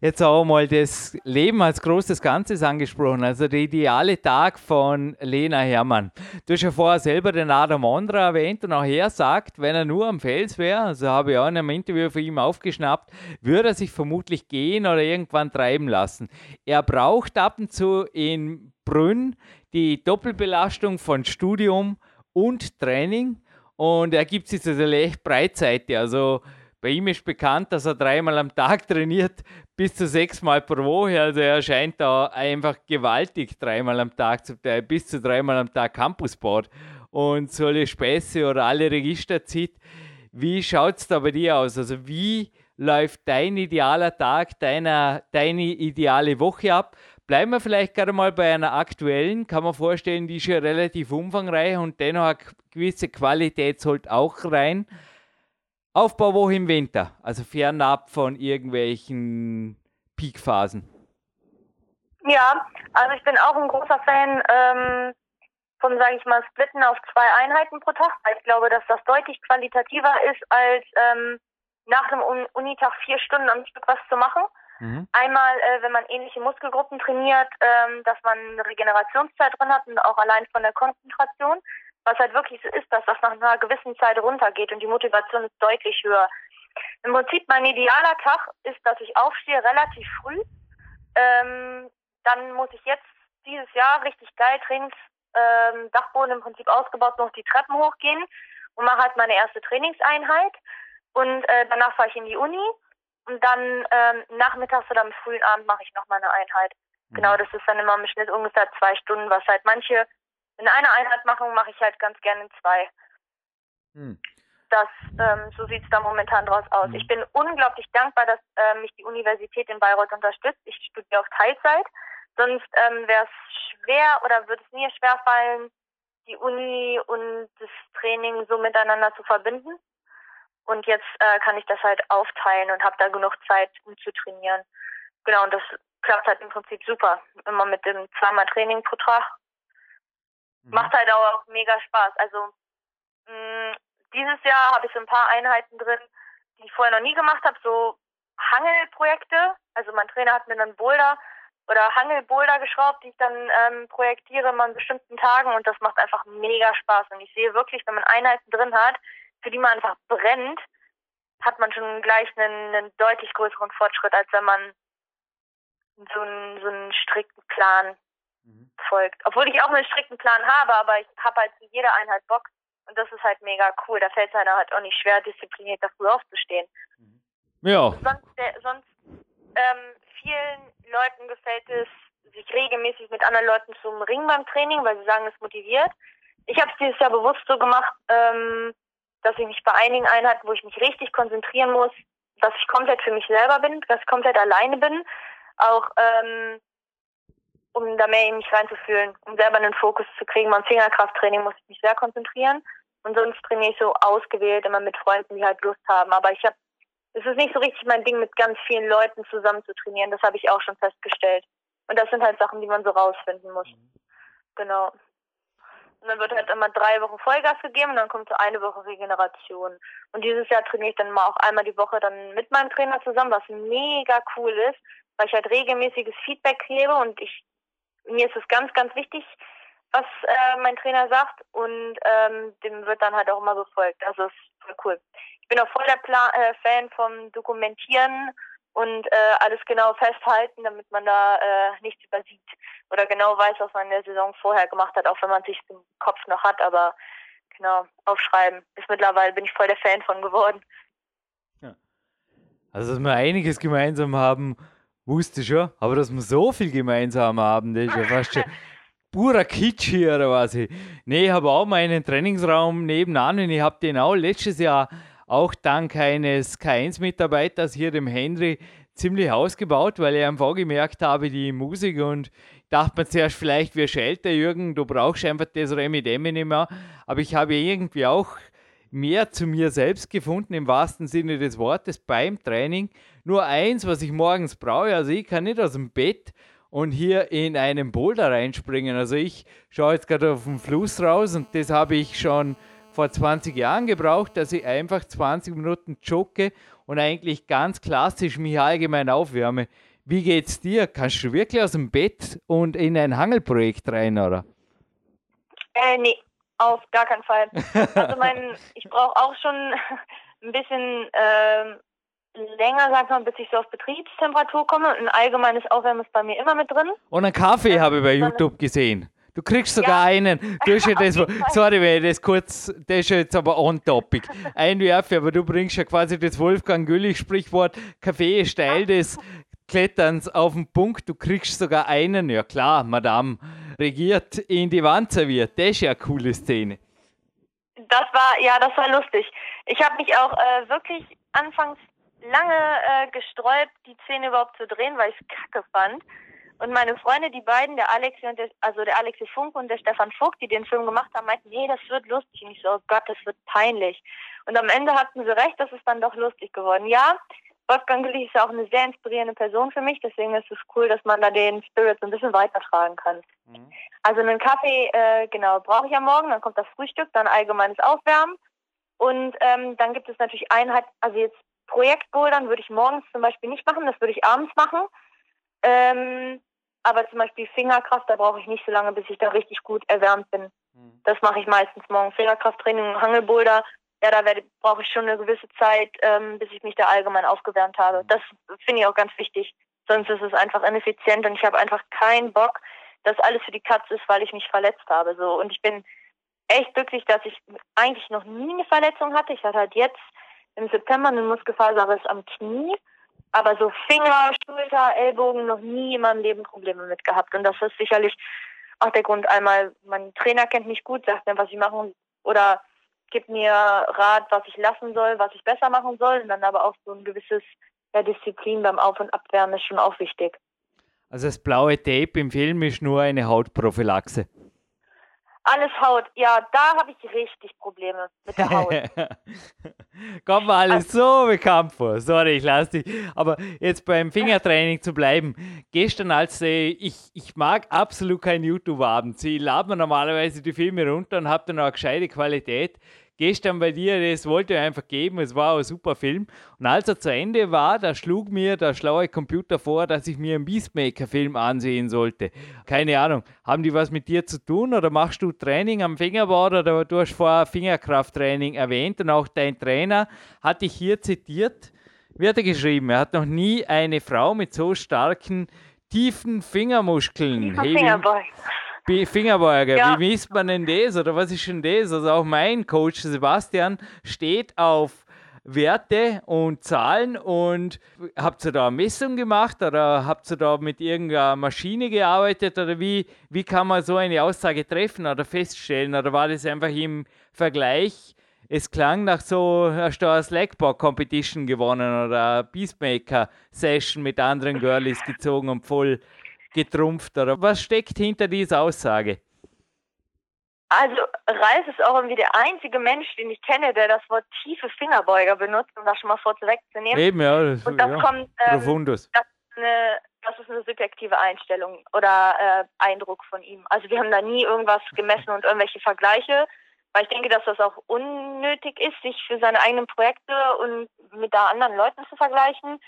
jetzt auch mal das Leben als großes Ganzes angesprochen. Also der ideale Tag von Lena Herrmann. Du hast ja vorher selber den Adam Ondra erwähnt und auch er sagt, wenn er nur am Fels wäre, also habe ich auch in einem Interview von ihm aufgeschnappt, würde er sich vermutlich gehen oder irgendwann treiben lassen. Er braucht ab und zu in Brünn die Doppelbelastung von Studium und Training und er gibt sich also echt Breitseite. Also bei ihm ist bekannt, dass er dreimal am Tag trainiert, bis zu sechsmal pro Woche. Also er scheint da einfach gewaltig dreimal am Tag zu äh, bis zu dreimal am Tag Campusboard und so alle Späße oder alle Register zieht. Wie schaut es da bei dir aus? Also wie läuft dein idealer Tag, deiner, deine ideale Woche ab? Bleiben wir vielleicht gerade mal bei einer aktuellen, kann man vorstellen, die ist ja relativ umfangreich und dennoch eine gewisse Qualität sollte auch rein. Aufbauwoche im Winter, also fernab von irgendwelchen Peakphasen. Ja, also ich bin auch ein großer Fan ähm, von, sage ich mal, Splitten auf zwei Einheiten pro Tag. Ich glaube, dass das deutlich qualitativer ist, als ähm, nach dem Unitag vier Stunden am Stück was zu machen. Mhm. Einmal, äh, wenn man ähnliche Muskelgruppen trainiert, ähm, dass man eine Regenerationszeit drin hat und auch allein von der Konzentration. Was halt wirklich so ist, dass das nach einer gewissen Zeit runtergeht und die Motivation ist deutlich höher. Im Prinzip mein idealer Tag ist, dass ich aufstehe relativ früh. Ähm, dann muss ich jetzt dieses Jahr richtig geil Trainings, ähm, Dachboden im Prinzip ausgebaut, noch die Treppen hochgehen und mache halt meine erste Trainingseinheit. Und äh, danach fahre ich in die Uni und dann ähm, nachmittags oder am frühen Abend mache ich nochmal eine Einheit. Mhm. Genau, das ist dann immer im Schnitt ungefähr zwei Stunden, was halt manche in einer Einheit machen, mache ich halt ganz gerne in zwei. Mhm. Das, ähm, so sieht es da momentan draus aus. Mhm. Ich bin unglaublich dankbar, dass äh, mich die Universität in Bayreuth unterstützt. Ich studiere auf Teilzeit. Sonst ähm, wäre es schwer oder würde es mir schwer fallen, die Uni und das Training so miteinander zu verbinden. Und jetzt äh, kann ich das halt aufteilen und habe da genug Zeit, um zu trainieren. Genau, und das klappt halt im Prinzip super. Immer mit dem zweimal Training pro Tag. Mhm. Macht halt auch mega Spaß. Also mh, mm, dieses Jahr habe ich so ein paar Einheiten drin, die ich vorher noch nie gemacht habe, so Hangelprojekte. Also mein Trainer hat mir dann Boulder oder Hangelboulder geschraubt, die ich dann ähm, projektiere immer an bestimmten Tagen und das macht einfach mega Spaß. Und ich sehe wirklich, wenn man Einheiten drin hat, für die man einfach brennt, hat man schon gleich einen, einen deutlich größeren Fortschritt, als wenn man so einen, so einen strikten Plan mhm. folgt. Obwohl ich auch einen strikten Plan habe, aber ich habe halt zu jeder Einheit Bock und das ist halt mega cool. Da fällt es einer halt auch nicht schwer, diszipliniert dafür aufzustehen. Mhm. Ja. Sonst, der, sonst ähm, vielen Leuten gefällt es, sich regelmäßig mit anderen Leuten zum Ringen beim Training, weil sie sagen, es motiviert. Ich habe es dieses Jahr bewusst so gemacht, ähm, dass ich mich bei einigen Einheiten, wo ich mich richtig konzentrieren muss, dass ich komplett für mich selber bin, dass ich komplett alleine bin, auch ähm, um da mehr in mich reinzufühlen, um selber einen Fokus zu kriegen. Beim Fingerkrafttraining muss ich mich sehr konzentrieren und sonst trainiere ich so ausgewählt immer mit Freunden, die halt Lust haben. Aber ich habe, es ist nicht so richtig mein Ding, mit ganz vielen Leuten zusammen zu trainieren. Das habe ich auch schon festgestellt. Und das sind halt Sachen, die man so rausfinden muss. Mhm. Genau. Und dann wird halt immer drei Wochen Vollgas gegeben und dann kommt so eine Woche Regeneration. Und dieses Jahr trainiere ich dann mal auch einmal die Woche dann mit meinem Trainer zusammen, was mega cool ist, weil ich halt regelmäßiges Feedback gebe und ich mir ist es ganz, ganz wichtig, was äh, mein Trainer sagt und ähm, dem wird dann halt auch immer befolgt. Also ist voll cool. Ich bin auch voll der Pla äh, Fan vom Dokumentieren und äh, alles genau festhalten, damit man da äh, nichts übersieht oder genau weiß, was man in der Saison vorher gemacht hat, auch wenn man sich im Kopf noch hat, aber genau, aufschreiben. Ist mittlerweile bin ich voll der Fan von geworden. Ja. Also dass wir einiges gemeinsam haben, wusste ich schon, aber dass wir so viel gemeinsam haben, das ist ja fast schon purer Kitsch hier oder was. Nee, ich habe auch meinen Trainingsraum nebenan und ich habe den auch letztes Jahr auch dank eines K1-Mitarbeiters hier, dem Henry, ziemlich ausgebaut, weil ich einfach gemerkt habe, die Musik und dachte mir zuerst, vielleicht wirst du älter, Jürgen, du brauchst einfach das Remi Demi nicht mehr. Aber ich habe irgendwie auch mehr zu mir selbst gefunden, im wahrsten Sinne des Wortes, beim Training. Nur eins, was ich morgens brauche, also ich kann nicht aus dem Bett und hier in einen Boulder reinspringen. Also ich schaue jetzt gerade auf den Fluss raus und das habe ich schon vor 20 Jahren gebraucht, dass ich einfach 20 Minuten jogge und eigentlich ganz klassisch mich allgemein aufwärme. Wie geht's dir? Kannst du wirklich aus dem Bett und in ein Hangelprojekt rein, oder? Äh, nee, auf gar keinen Fall. Also mein, ich brauche auch schon ein bisschen äh, länger, sag mal, bis ich so auf Betriebstemperatur komme. Ein allgemeines Aufwärmen ist bei mir immer mit drin. Und einen Kaffee habe ich bei YouTube gesehen. Du kriegst sogar ja. einen. Du hast ja das, sorry, wenn ich das kurz, das ist jetzt aber on topic. Einwerfe, aber du bringst ja quasi das Wolfgang Güllich-Sprichwort: Kaffee ist Teil des Kletterns auf den Punkt. Du kriegst sogar einen. Ja, klar, Madame regiert in die Wand serviert. Das ist ja eine coole Szene. Das war, ja, das war lustig. Ich habe mich auch äh, wirklich anfangs lange äh, gesträubt, die Szene überhaupt zu drehen, weil ich es kacke fand. Und meine Freunde, die beiden, der Alexi und der, also der Alexi Funk und der Stefan Vogt, die den Film gemacht haben, meinten, nee, das wird lustig. Und ich so, oh Gott, das wird peinlich. Und am Ende hatten sie recht, das ist dann doch lustig geworden. Ja, Wolfgang Güllich ist ja auch eine sehr inspirierende Person für mich, deswegen ist es cool, dass man da den Spirit so ein bisschen weitertragen kann. Mhm. Also einen Kaffee, äh, genau, brauche ich am Morgen, dann kommt das Frühstück, dann allgemeines Aufwärmen und ähm, dann gibt es natürlich Einheit, also jetzt Projektbouldern würde ich morgens zum Beispiel nicht machen, das würde ich abends machen. Ähm, aber zum Beispiel Fingerkraft, da brauche ich nicht so lange, bis ich da richtig gut erwärmt bin. Mhm. Das mache ich meistens morgen. Fingerkrafttraining und Hangelboulder, ja, da brauche ich schon eine gewisse Zeit, ähm, bis ich mich da allgemein aufgewärmt habe. Mhm. Das finde ich auch ganz wichtig. Sonst ist es einfach ineffizient und ich habe einfach keinen Bock, dass alles für die Katze ist, weil ich mich verletzt habe. So und ich bin echt glücklich, dass ich eigentlich noch nie eine Verletzung hatte. Ich hatte halt jetzt im September eine Muskelfaserriss am Knie aber so Finger, Schulter, Ellbogen noch nie in meinem Leben Probleme mit gehabt. Und das ist sicherlich auch der Grund. Einmal, mein Trainer kennt mich gut, sagt mir, was ich machen oder gibt mir Rat, was ich lassen soll, was ich besser machen soll. Und dann aber auch so ein gewisses ja, Disziplin beim Auf- und Abwärmen ist schon auch wichtig. Also das blaue Tape im Film ist nur eine Hautprophylaxe. Alles Haut. Ja, da habe ich richtig Probleme mit der Haut. Kommt mir alles so bekannt vor. Sorry, ich lasse dich. Aber jetzt beim Fingertraining zu bleiben. Gestern, als äh, ich, ich mag absolut kein YouTube-Abend. Ich lade mir normalerweise die Filme runter und habe dann auch eine gescheite Qualität gestern bei dir, das wollte ich einfach geben. Es war ein super Film. Und als er zu Ende war, da schlug mir der schlaue Computer vor, dass ich mir einen Beastmaker-Film ansehen sollte. Keine Ahnung, haben die was mit dir zu tun oder machst du Training am Fingerbau oder du hast vorher Fingerkrafttraining erwähnt und auch dein Trainer hat dich hier zitiert. Hat er geschrieben? Er hat noch nie eine Frau mit so starken, tiefen Fingermuskeln. Fingerbeugen. Fingerbeuger, ja. wie misst man denn das oder was ist denn das? Also auch mein Coach Sebastian steht auf Werte und Zahlen und habt ihr da eine Messung gemacht oder habt ihr da mit irgendeiner Maschine gearbeitet oder wie, wie kann man so eine Aussage treffen oder feststellen oder war das einfach im Vergleich? Es klang nach so, hast du eine Slackball Competition gewonnen oder eine Peacemaker Session mit anderen Girlies gezogen und voll getrumpft? Oder was steckt hinter dieser Aussage? Also Ralf ist auch irgendwie der einzige Mensch, den ich kenne, der das Wort tiefe Fingerbeuger benutzt, um das schon mal vorwegzunehmen. Eben, ja. Das, Und das ja, kommt, ähm, profundus. Das ist, eine, das ist eine subjektive Einstellung oder äh, Eindruck von ihm. Also wir haben da nie irgendwas gemessen und irgendwelche Vergleiche, weil ich denke, dass das auch unnötig ist, sich für seine eigenen Projekte und mit da anderen Leuten zu vergleichen.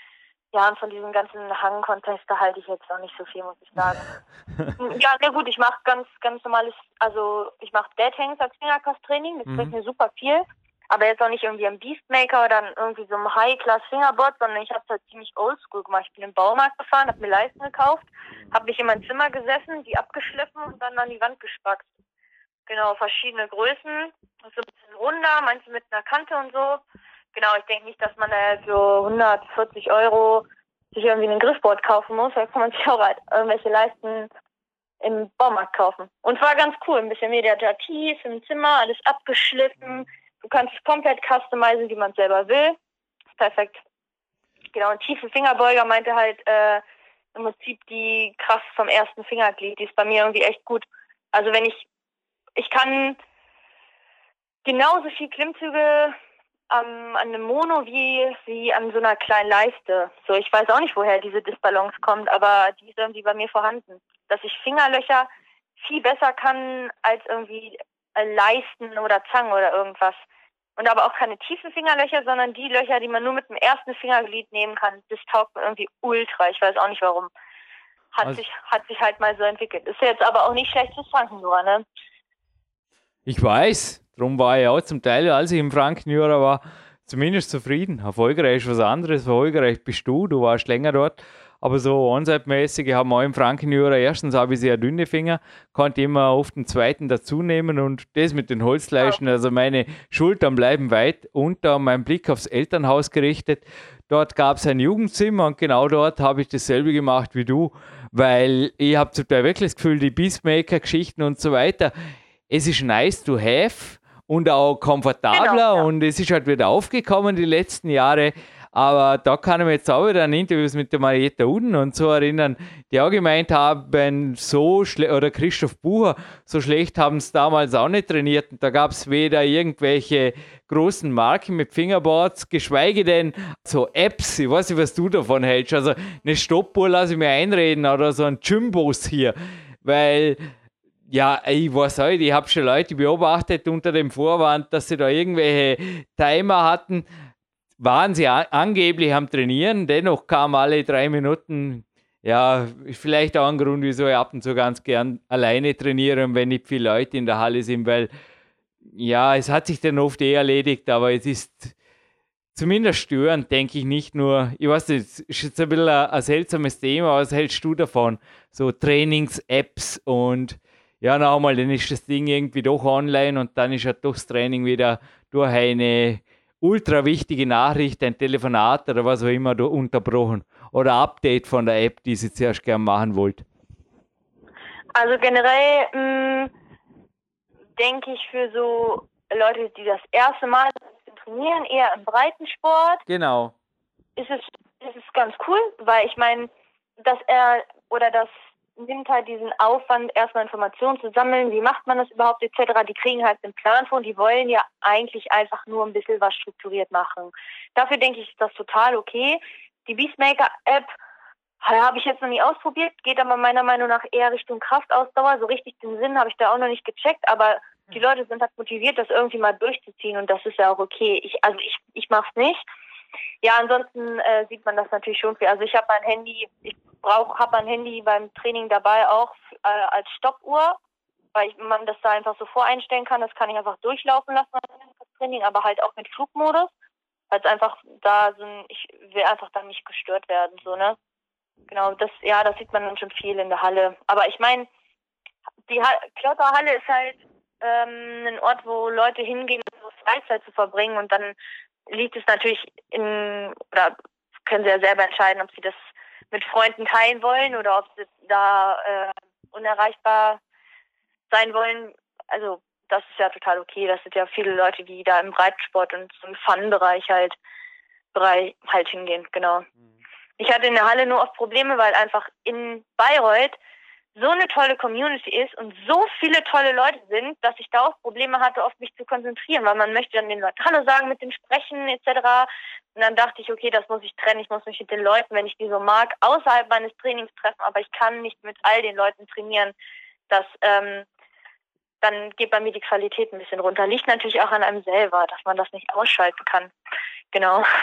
Ja, und von diesem ganzen Hang-Contest, da halte ich jetzt auch nicht so viel, muss ich sagen. ja, na gut, ich mache ganz, ganz normales, also ich mache Dead Hangs als Fingerkrafttraining, das bringt mhm. mir super viel. Aber jetzt auch nicht irgendwie am Beastmaker oder irgendwie so einem High-Class-Fingerboard, sondern ich habe es halt ziemlich oldschool gemacht. Ich bin im Baumarkt gefahren, habe mir Leisten gekauft, habe mich in mein Zimmer gesessen, die abgeschliffen und dann an die Wand gespackt. Genau, verschiedene Größen, so ein bisschen runder, manche mit einer Kante und so. Genau, ich denke nicht, dass man da für 140 Euro sich irgendwie ein Griffboard kaufen muss. Da kann man sich auch halt irgendwelche Leisten im Baumarkt kaufen. Und war ganz cool. Ein bisschen meditativ im Zimmer, alles abgeschliffen. Du kannst es komplett customizen, wie man es selber will. Perfekt. Genau, und tiefe Fingerbeuger meinte halt äh, im Prinzip die Kraft vom ersten Fingerglied. Die ist bei mir irgendwie echt gut. Also wenn ich, ich kann genauso viel Klimmzüge an einem Mono wie, wie an so einer kleinen Leiste. So, ich weiß auch nicht, woher diese Disbalance kommt, aber die ist irgendwie bei mir vorhanden. Dass ich Fingerlöcher viel besser kann als irgendwie Leisten oder Zangen oder irgendwas. Und aber auch keine tiefen Fingerlöcher, sondern die Löcher, die man nur mit dem ersten Fingerglied nehmen kann. Das taugt mir irgendwie ultra. Ich weiß auch nicht warum. Hat also sich, hat sich halt mal so entwickelt. Ist jetzt aber auch nicht schlecht fürs Frankenjura, ne? Ich weiß. Darum war ich auch zum Teil, als ich im Frankenjura war, zumindest zufrieden. Erfolgreich ist was anderes. Erfolgreich bist du. Du warst länger dort. Aber so Onside-mäßig haben wir auch im Frankenjura, erstens habe ich sehr dünne Finger, konnte immer auf den zweiten dazu nehmen und das mit den Holzleisten, also meine Schultern bleiben weit unter, mein Blick aufs Elternhaus gerichtet. Dort gab es ein Jugendzimmer und genau dort habe ich dasselbe gemacht wie du, weil ich habe zum Teil wirklich das Gefühl, die Beastmaker-Geschichten und so weiter, es ist nice to have und auch komfortabler genau, ja. und es ist halt wieder aufgekommen die letzten Jahre. Aber da kann ich mich jetzt auch wieder an Interviews mit der Marietta Uden und so erinnern, die auch gemeint haben, so schlecht, oder Christoph Bucher, so schlecht haben es damals auch nicht trainiert. Und da gab es weder irgendwelche großen Marken mit Fingerboards, geschweige denn so Apps. Ich weiß nicht, was du davon hältst. Also eine Stoppuhr lasse ich mir einreden oder so ein Gymbus hier. Weil ja, ich weiß halt, ich habe schon Leute beobachtet unter dem Vorwand, dass sie da irgendwelche Timer hatten waren sie angeblich am Trainieren, dennoch kam alle drei Minuten, ja, vielleicht auch ein Grund, wieso ich ab und zu ganz gern alleine trainiere, wenn nicht viele Leute in der Halle sind, weil ja, es hat sich dann oft eh erledigt, aber es ist zumindest störend, denke ich nicht nur, ich weiß nicht, es ist jetzt ein bisschen ein, ein seltsames Thema, aber was hältst du davon? So Trainings-Apps und ja, nochmal, dann ist das Ding irgendwie doch online und dann ist ja doch das Training wieder durch eine ultra wichtige Nachricht, ein Telefonat oder was auch immer unterbrochen oder Update von der App, die Sie zuerst gerne machen wollt? Also generell mm, denke ich für so Leute, die das erste Mal trainieren, eher im Breitensport. Genau. Ist es, ist es ganz cool, weil ich meine, dass er oder dass nimmt halt diesen Aufwand, erstmal Informationen zu sammeln, wie macht man das überhaupt etc. Die kriegen halt den Plan von, die wollen ja eigentlich einfach nur ein bisschen was strukturiert machen. Dafür denke ich, ist das total okay. Die Beastmaker-App habe ich jetzt noch nie ausprobiert, geht aber meiner Meinung nach eher Richtung Kraftausdauer. So richtig den Sinn habe ich da auch noch nicht gecheckt, aber die Leute sind halt motiviert, das irgendwie mal durchzuziehen und das ist ja auch okay. Ich, also ich, ich mache es nicht. Ja, ansonsten äh, sieht man das natürlich schon viel. Also ich habe mein Handy, ich brauche, habe mein Handy beim Training dabei auch äh, als Stoppuhr, weil ich, man das da einfach so voreinstellen kann. Das kann ich einfach durchlaufen lassen das Training, aber halt auch mit Flugmodus, weil es einfach da sind. Ich will einfach dann nicht gestört werden, so ne. Genau, das ja, das sieht man dann schon viel in der Halle. Aber ich meine, die ha Klotterhalle ist halt ähm, ein Ort, wo Leute hingehen, um Freizeit zu verbringen und dann liegt es natürlich in, oder können sie ja selber entscheiden, ob sie das mit Freunden teilen wollen oder ob sie da äh, unerreichbar sein wollen. Also das ist ja total okay. Das sind ja viele Leute, die da im Breitensport und im Fun-Bereich halt, Bereich halt hingehen, genau. Mhm. Ich hatte in der Halle nur oft Probleme, weil einfach in Bayreuth so eine tolle Community ist und so viele tolle Leute sind, dass ich da auch Probleme hatte, oft mich zu konzentrieren, weil man möchte dann den Leuten Hallo sagen, mit denen sprechen etc. Und dann dachte ich, okay, das muss ich trennen, ich muss mich mit den Leuten, wenn ich die so mag, außerhalb meines Trainings treffen, aber ich kann nicht mit all den Leuten trainieren. Das ähm, dann geht bei mir die Qualität ein bisschen runter. Liegt natürlich auch an einem selber, dass man das nicht ausschalten kann. Genau.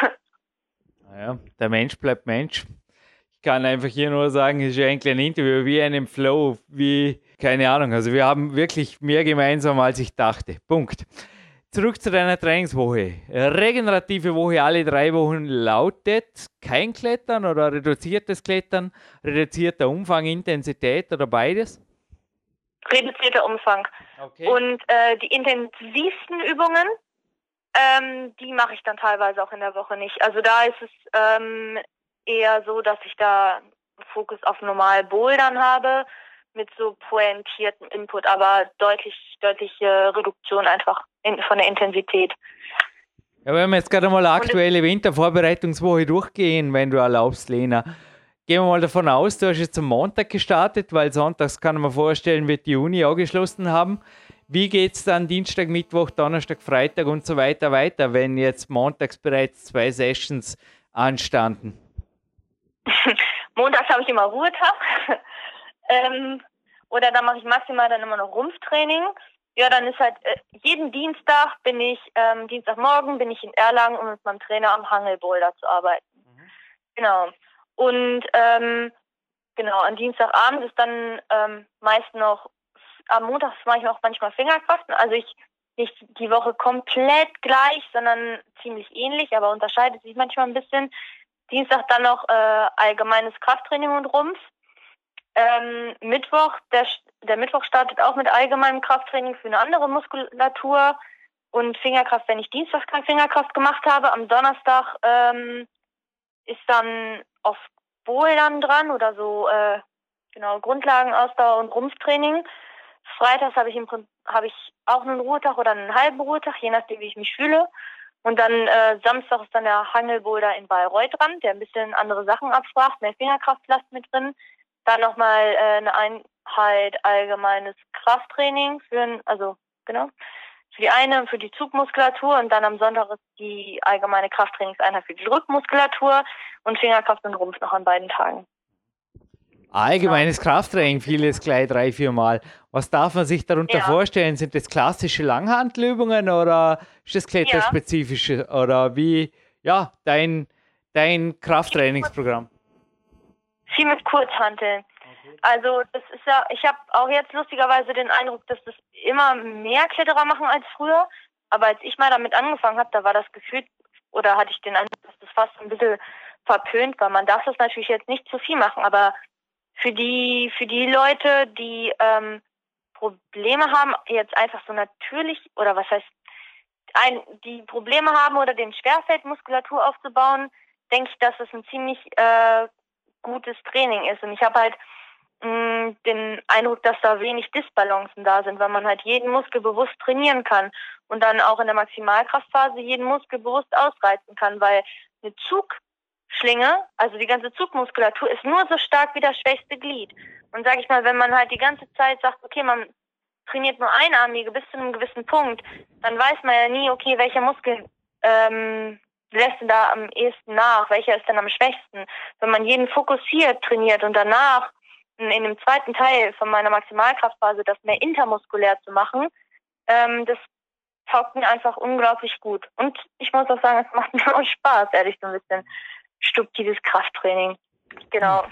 Naja, der Mensch bleibt Mensch kann einfach hier nur sagen, es ist eigentlich ein Interview wie einem Flow, wie, keine Ahnung. Also wir haben wirklich mehr gemeinsam, als ich dachte. Punkt. Zurück zu deiner Trainingswoche. Regenerative Woche alle drei Wochen lautet kein Klettern oder reduziertes Klettern, reduzierter Umfang, Intensität oder beides? Reduzierter Umfang. Okay. Und äh, die intensivsten Übungen, ähm, die mache ich dann teilweise auch in der Woche nicht. Also da ist es ähm, eher so, dass ich da Fokus auf normal Bouldern habe mit so pointiertem Input, aber deutlich, deutliche Reduktion einfach in, von der Intensität. Ja, wenn wir jetzt gerade mal aktuelle Wintervorbereitungswoche durchgehen, wenn du erlaubst, Lena. Gehen wir mal davon aus, du hast jetzt am Montag gestartet, weil sonntags kann man vorstellen, wird die Uni auch geschlossen haben. Wie geht es dann Dienstag, Mittwoch, Donnerstag, Freitag und so weiter weiter, wenn jetzt montags bereits zwei Sessions anstanden? Montags habe ich immer Ruhetag. ähm, oder dann mache ich maximal dann immer noch Rumpftraining. Ja, dann ist halt äh, jeden Dienstag bin ich, ähm, Dienstagmorgen bin ich in Erlangen, um mit meinem Trainer am Hangelboulder zu arbeiten. Mhm. Genau. Und ähm, genau, am Dienstagabend ist dann ähm, meist noch, am Montag mache ich auch manchmal Fingerkraft. Also ich nicht die Woche komplett gleich, sondern ziemlich ähnlich, aber unterscheidet sich manchmal ein bisschen. Dienstag dann noch äh, allgemeines Krafttraining und Rumpf. Ähm, Mittwoch, der, der Mittwoch startet auch mit allgemeinem Krafttraining für eine andere Muskulatur und Fingerkraft, wenn ich Dienstag keine Fingerkraft gemacht habe. Am Donnerstag ähm, ist dann auf Bouldern dran oder so äh, genau Grundlagenausdauer und Rumpftraining. Freitags habe ich im habe ich auch einen Ruhetag oder einen halben Ruhetag, je nachdem wie ich mich fühle. Und dann äh, Samstag ist dann der Hangelboulder in Bayreuth dran, der ein bisschen andere Sachen absprach, mehr Fingerkraftlast mit drin. Dann nochmal äh, eine Einheit allgemeines Krafttraining für, also genau, für die eine für die Zugmuskulatur und dann am Sonntag ist die allgemeine Krafttrainingseinheit für die Rückmuskulatur und Fingerkraft und Rumpf noch an beiden Tagen. Allgemeines Krafttraining, vieles gleich drei, vier Mal. Was darf man sich darunter ja. vorstellen? Sind das klassische Langhandlübungen oder ist das kletterspezifische ja. oder wie, ja, dein, dein Krafttrainingsprogramm? Viel mit Kurzhanteln. Okay. Also das ist ja, ich habe auch jetzt lustigerweise den Eindruck, dass das immer mehr Kletterer machen als früher. Aber als ich mal damit angefangen habe, da war das Gefühl, oder hatte ich den Eindruck, dass das fast ein bisschen verpönt war. Man darf das natürlich jetzt nicht zu viel machen, aber für die, für die Leute, die ähm, Probleme haben, jetzt einfach so natürlich, oder was heißt, ein, die Probleme haben oder den schwerfällt, Muskulatur aufzubauen, denke ich, dass es ein ziemlich äh, gutes Training ist. Und ich habe halt mm, den Eindruck, dass da wenig Disbalancen da sind, weil man halt jeden Muskel bewusst trainieren kann und dann auch in der Maximalkraftphase jeden Muskel bewusst ausreizen kann, weil eine Zug Schlinge, also die ganze Zugmuskulatur, ist nur so stark wie das schwächste Glied. Und sage ich mal, wenn man halt die ganze Zeit sagt, okay, man trainiert nur einarmige bis zu einem gewissen Punkt, dann weiß man ja nie, okay, welcher Muskel ähm, lässt denn da am ehesten nach, welcher ist denn am schwächsten. Wenn man jeden fokussiert trainiert und danach in, in dem zweiten Teil von meiner Maximalkraftphase das mehr intermuskulär zu machen, ähm, das taugt mir einfach unglaublich gut. Und ich muss auch sagen, es macht mir auch Spaß, ehrlich so ein bisschen subtiles Krafttraining. Genau.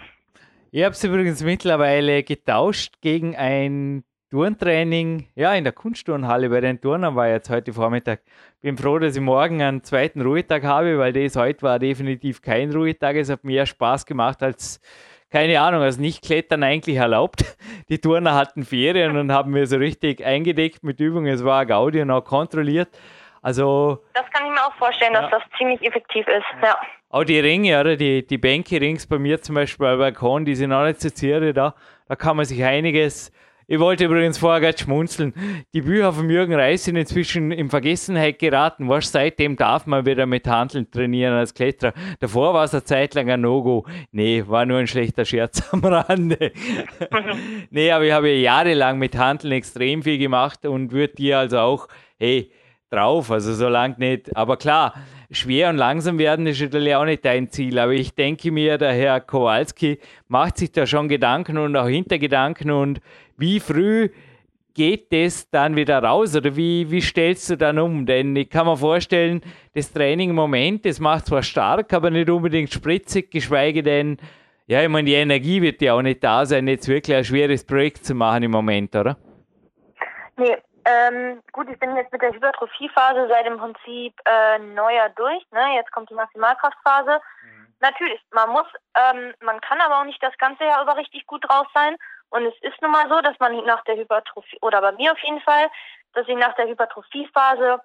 Ich habe es übrigens mittlerweile getauscht gegen ein Turntraining, ja, in der Kunstturnhalle bei den Turnern war jetzt heute Vormittag. Bin froh, dass ich morgen einen zweiten Ruhetag habe, weil das heute war definitiv kein Ruhetag. Es hat mehr Spaß gemacht als, keine Ahnung, als Nicht-Klettern eigentlich erlaubt. Die Turner hatten Ferien und haben mir so richtig eingedeckt mit Übungen. Es war Gaudi und auch kontrolliert. Also. Das kann ich mir auch vorstellen, ja. dass das ziemlich effektiv ist, ja. Auch die Ringe, oder? Die, die Bänke rings bei mir zum Beispiel bei Balkon, die sind auch nicht so ziere da. Da kann man sich einiges. Ich wollte übrigens vorher gerade schmunzeln. Die Bücher von Jürgen Reis sind inzwischen in Vergessenheit geraten. Was seitdem darf man wieder mit Handeln trainieren als Kletterer. Davor war es eine Zeit lang ein No-Go. Nee, war nur ein schlechter Scherz am Rande. nee, aber ich habe jahrelang mit Handeln extrem viel gemacht und würde dir also auch, hey, drauf. Also so lang nicht. Aber klar, schwer und langsam werden ist natürlich auch nicht dein Ziel. Aber ich denke mir, der Herr Kowalski macht sich da schon Gedanken und auch Hintergedanken und wie früh geht das dann wieder raus oder wie, wie stellst du dann um? Denn ich kann mir vorstellen, das Training im Moment, das macht zwar stark, aber nicht unbedingt spritzig, geschweige denn, ja, ich meine, die Energie wird ja auch nicht da sein, jetzt wirklich ein schweres Projekt zu machen im Moment, oder? Nee, ähm, gut, ich bin jetzt mit der Hypertrophiephase seit im Prinzip äh, neuer durch. Ne? Jetzt kommt die Maximalkraftphase. Mhm. Natürlich, man muss, ähm, man kann aber auch nicht das ganze Jahr über richtig gut drauf sein. Und es ist nun mal so, dass man nach der Hypertrophie, oder bei mir auf jeden Fall, dass ich nach der Hypertrophiephase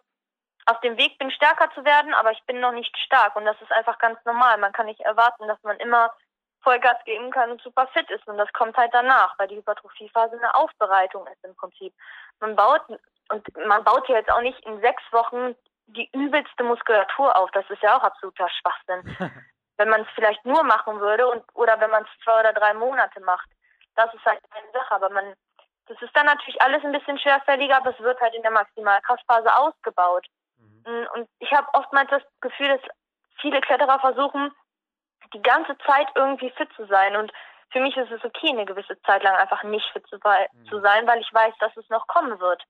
auf dem Weg bin, stärker zu werden, aber ich bin noch nicht stark. Und das ist einfach ganz normal. Man kann nicht erwarten, dass man immer Vollgas geben kann und super fit ist. Und das kommt halt danach, weil die Hypertrophiephase eine Aufbereitung ist im Prinzip. Man baut, und man baut hier jetzt auch nicht in sechs Wochen die übelste Muskulatur auf. Das ist ja auch absoluter Schwachsinn. wenn man es vielleicht nur machen würde und oder wenn man es zwei oder drei Monate macht. Das ist halt eine Sache. Aber man, das ist dann natürlich alles ein bisschen schwerfälliger, aber es wird halt in der Maximalkraftphase ausgebaut. Mhm. Und ich habe oftmals das Gefühl, dass viele Kletterer versuchen, die ganze Zeit irgendwie fit zu sein. Und für mich ist es okay, eine gewisse Zeit lang einfach nicht fit zu, mhm. zu sein, weil ich weiß, dass es noch kommen wird.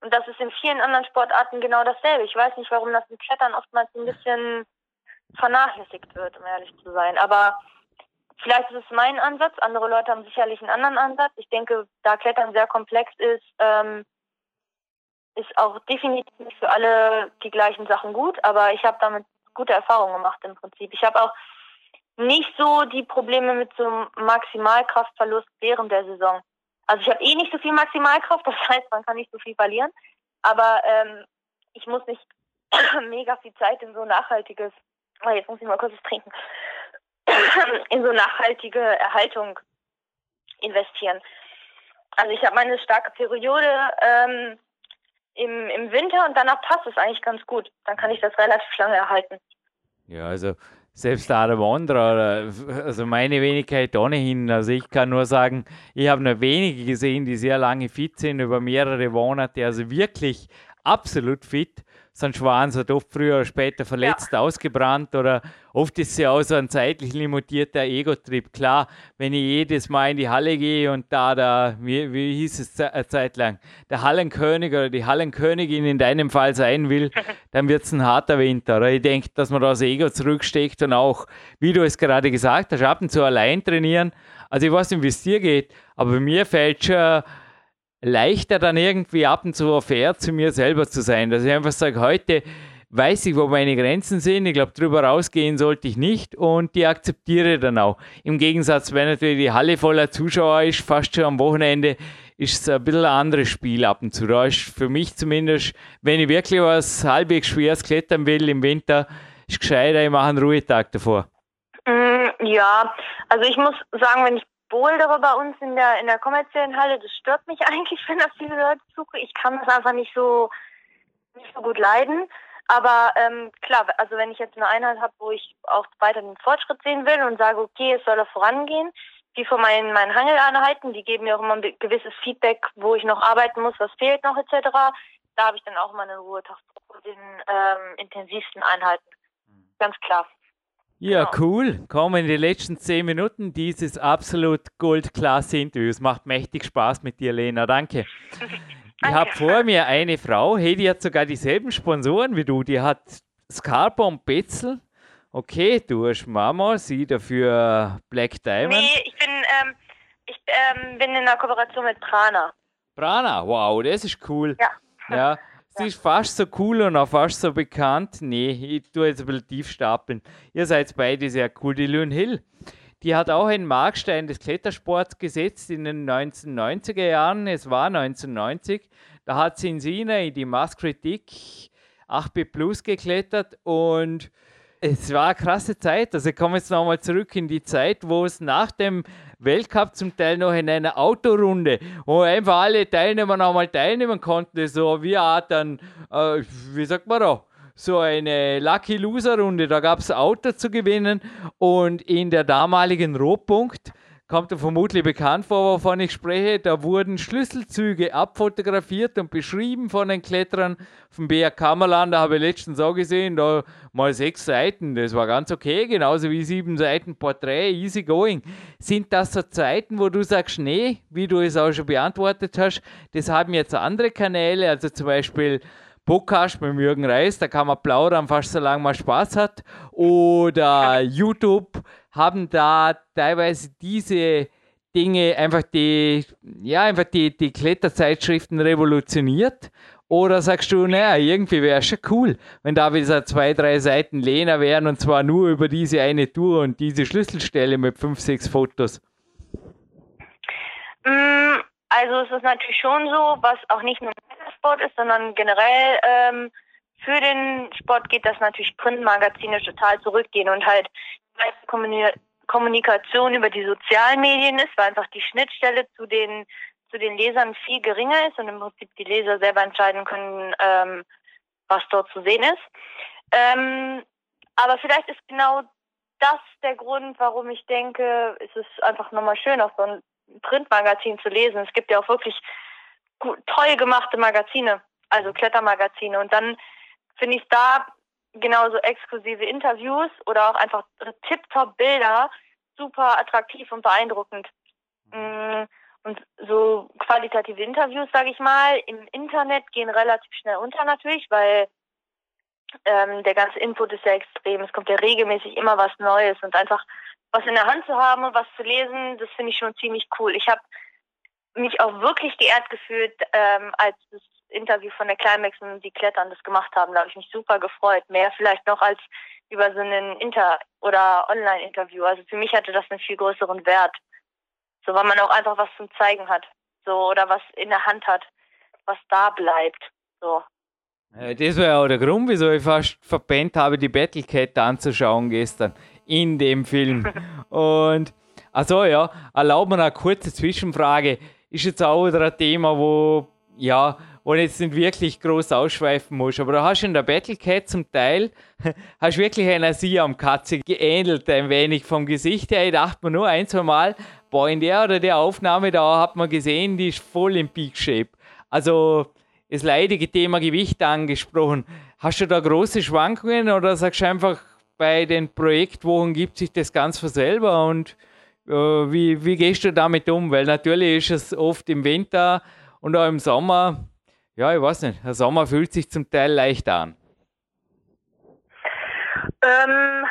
Und das ist in vielen anderen Sportarten genau dasselbe. Ich weiß nicht, warum das im Klettern oftmals ein bisschen vernachlässigt wird, um ehrlich zu sein. Aber vielleicht ist es mein Ansatz. Andere Leute haben sicherlich einen anderen Ansatz. Ich denke, da Klettern sehr komplex ist, ähm, ist auch definitiv für alle die gleichen Sachen gut. Aber ich habe damit gute Erfahrungen gemacht im Prinzip. Ich habe auch nicht so die Probleme mit so einem Maximalkraftverlust während der Saison. Also ich habe eh nicht so viel Maximalkraft, das heißt, man kann nicht so viel verlieren. Aber ähm, ich muss nicht mega viel Zeit in so nachhaltiges, oh, jetzt muss ich mal kurz was trinken, in so nachhaltige Erhaltung investieren. Also ich habe meine starke Periode ähm, im, im Winter und danach passt es eigentlich ganz gut. Dann kann ich das relativ lange erhalten. Ja, also selbst der Wanderer, also meine Wenigkeit ohnehin. Also ich kann nur sagen, ich habe nur wenige gesehen, die sehr lange fit sind, über mehrere Monate, also wirklich absolut fit sonst waren sie oft früher oder später verletzt, ja. ausgebrannt oder oft ist ja auch so ein zeitlich limitierter Ego-Trip. Klar, wenn ich jedes Mal in die Halle gehe und da, da wie, wie hieß es eine Zeit lang, der Hallenkönig oder die Hallenkönigin in deinem Fall sein will, dann wird es ein harter Winter. Oder ich denke, dass man da das Ego zurücksteckt und auch, wie du es gerade gesagt hast, ab und zu allein trainieren. Also ich weiß nicht, wie es dir geht, aber mir fällt schon leichter dann irgendwie ab und zu fair zu mir selber zu sein. Dass ich einfach sage, heute weiß ich, wo meine Grenzen sind. Ich glaube, drüber rausgehen sollte ich nicht und die akzeptiere dann auch. Im Gegensatz, wenn natürlich die Halle voller Zuschauer ist, fast schon am Wochenende, ist es ein bisschen ein anderes Spiel ab und zu. Da ist für mich zumindest, wenn ich wirklich was halbwegs schweres klettern will im Winter, ist gescheiter, ich mache einen Ruhetag davor. Mm, ja, also ich muss sagen, wenn ich Bouldere bei uns in der in der kommerziellen Halle, das stört mich eigentlich, wenn da viele Leute suche. Ich kann das einfach nicht so nicht so gut leiden. Aber ähm, klar, also wenn ich jetzt eine Einheit habe, wo ich auch weiter den Fortschritt sehen will und sage, okay, es soll vorangehen, wie von meinen, meinen Hangeleinheiten, die geben mir auch immer ein gewisses Feedback, wo ich noch arbeiten muss, was fehlt noch etc. Da habe ich dann auch immer einen Ruhetag vor den ähm, intensivsten Einheiten. Ganz klar. Ja, cool. Kommen in die letzten zehn Minuten dieses absolut Goldklasse-Interview. Es macht mächtig Spaß mit dir, Lena. Danke. Ich habe vor mir eine Frau, hey, die hat sogar dieselben Sponsoren wie du. Die hat Scarpa und Betzel. Okay, du hast Mama, sie dafür Black Diamond. Nee, ich bin, ähm, ich ähm, bin in einer Kooperation mit Prana. Prana, wow, das ist cool. Ja. Ja, Sie ist fast so cool und auch fast so bekannt. Nee, ich tue jetzt ein bisschen tief stapeln. Ihr seid beide sehr cool. Die Lynn Hill, die hat auch einen Markstein des Klettersports gesetzt in den 1990er Jahren. Es war 1990. Da hat sie in Sina in die Masskritik 8B Plus geklettert und es war eine krasse Zeit. Also ich komme jetzt nochmal zurück in die Zeit, wo es nach dem Weltcup zum Teil noch in einer Autorunde, wo einfach alle Teilnehmer nochmal teilnehmen konnten, so wie Art dann, äh, wie sagt man da, so eine Lucky Loser Runde. Da gab es Auto zu gewinnen und in der damaligen Rohpunkt kommt er vermutlich bekannt vor, wovon ich spreche. Da wurden Schlüsselzüge abfotografiert und beschrieben von den Kletterern vom BR Kammerland. Da habe ich letztens auch gesehen, da mal sechs Seiten. Das war ganz okay, genauso wie sieben Seiten Porträt, easy going. Sind das so Zeiten, wo du sagst, nee, wie du es auch schon beantwortet hast, das haben jetzt andere Kanäle, also zum Beispiel Podcast mit Jürgen Reis, da kann man plaudern, fast so lange man Spaß hat. Oder YouTube haben da teilweise diese Dinge einfach die, ja, einfach die, die Kletterzeitschriften revolutioniert? Oder sagst du, naja, irgendwie wäre es schon cool, wenn da wieder zwei, drei Seiten Lena wären und zwar nur über diese eine Tour und diese Schlüsselstelle mit fünf, sechs Fotos? Mm, also es ist natürlich schon so, was auch nicht nur im Sport ist, sondern generell ähm, für den Sport geht das natürlich Printmagazine total zurückgehen und halt Kommunikation über die sozialen Medien ist, weil einfach die Schnittstelle zu den zu den Lesern viel geringer ist und im Prinzip die Leser selber entscheiden können, ähm, was dort zu sehen ist. Ähm, aber vielleicht ist genau das der Grund, warum ich denke, es ist einfach nochmal schön, auch so ein Printmagazin zu lesen. Es gibt ja auch wirklich toll gemachte Magazine, also Klettermagazine. Und dann finde ich da genauso exklusive Interviews oder auch einfach Tip-Top-Bilder super attraktiv und beeindruckend. Mm, Und so qualitative Interviews, sage ich mal, im Internet gehen relativ schnell unter natürlich, weil ähm, der ganze Input ist ja extrem. Es kommt ja regelmäßig immer was Neues und einfach was in der Hand zu haben und was zu lesen, das finde ich schon ziemlich cool. Ich habe mich auch wirklich geehrt gefühlt, ähm, als das Interview von der Climax und die Klettern das gemacht haben. Da habe ich mich super gefreut. Mehr vielleicht noch als über so einen Inter- oder Online-Interview. Also für mich hatte das einen viel größeren Wert. So, weil man auch einfach was zum Zeigen hat. So, oder was in der Hand hat, was da bleibt. So. Ja, das war ja auch der Grund, wieso ich fast verpennt habe, die Battlecat anzuschauen gestern in dem Film. Und, also ja, erlaubt mir eine kurze Zwischenfrage. Ist jetzt auch wieder ein Thema, wo, ja, ich jetzt nicht wirklich groß ausschweifen muss. Aber da hast du in der Battlecat zum Teil, hast wirklich einer Siam-Katze geähnelt, ein wenig vom Gesicht her. Ich dachte mir nur ein, zwei Mal, boah, in der oder der Aufnahme da hat man gesehen, die ist voll im Peak Shape. Also, das leidige Thema Gewicht angesprochen. Hast du da große Schwankungen oder sagst du einfach, bei den Projektwochen gibt sich das ganz von selber und äh, wie, wie gehst du damit um? Weil natürlich ist es oft im Winter und auch im Sommer, ja, ich weiß nicht, der Sommer fühlt sich zum Teil leicht an. Ähm,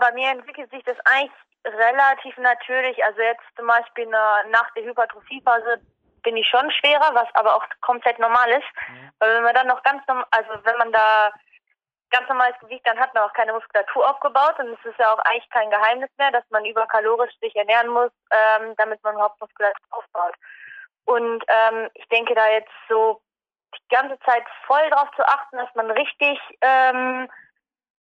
bei mir entwickelt sich das eigentlich relativ natürlich. Also jetzt zum Beispiel nach der Hypertrophiephase bin ich schon schwerer, was aber auch komplett normal ist. Mhm. Weil wenn man dann noch ganz normal, also wenn man da ganz normales Gewicht, dann hat man auch keine Muskulatur aufgebaut und es ist ja auch eigentlich kein Geheimnis mehr, dass man überkalorisch sich ernähren muss, ähm, damit man überhaupt Muskulatur aufbaut. Und ähm, ich denke da jetzt so die ganze Zeit voll darauf zu achten, dass man richtig ähm,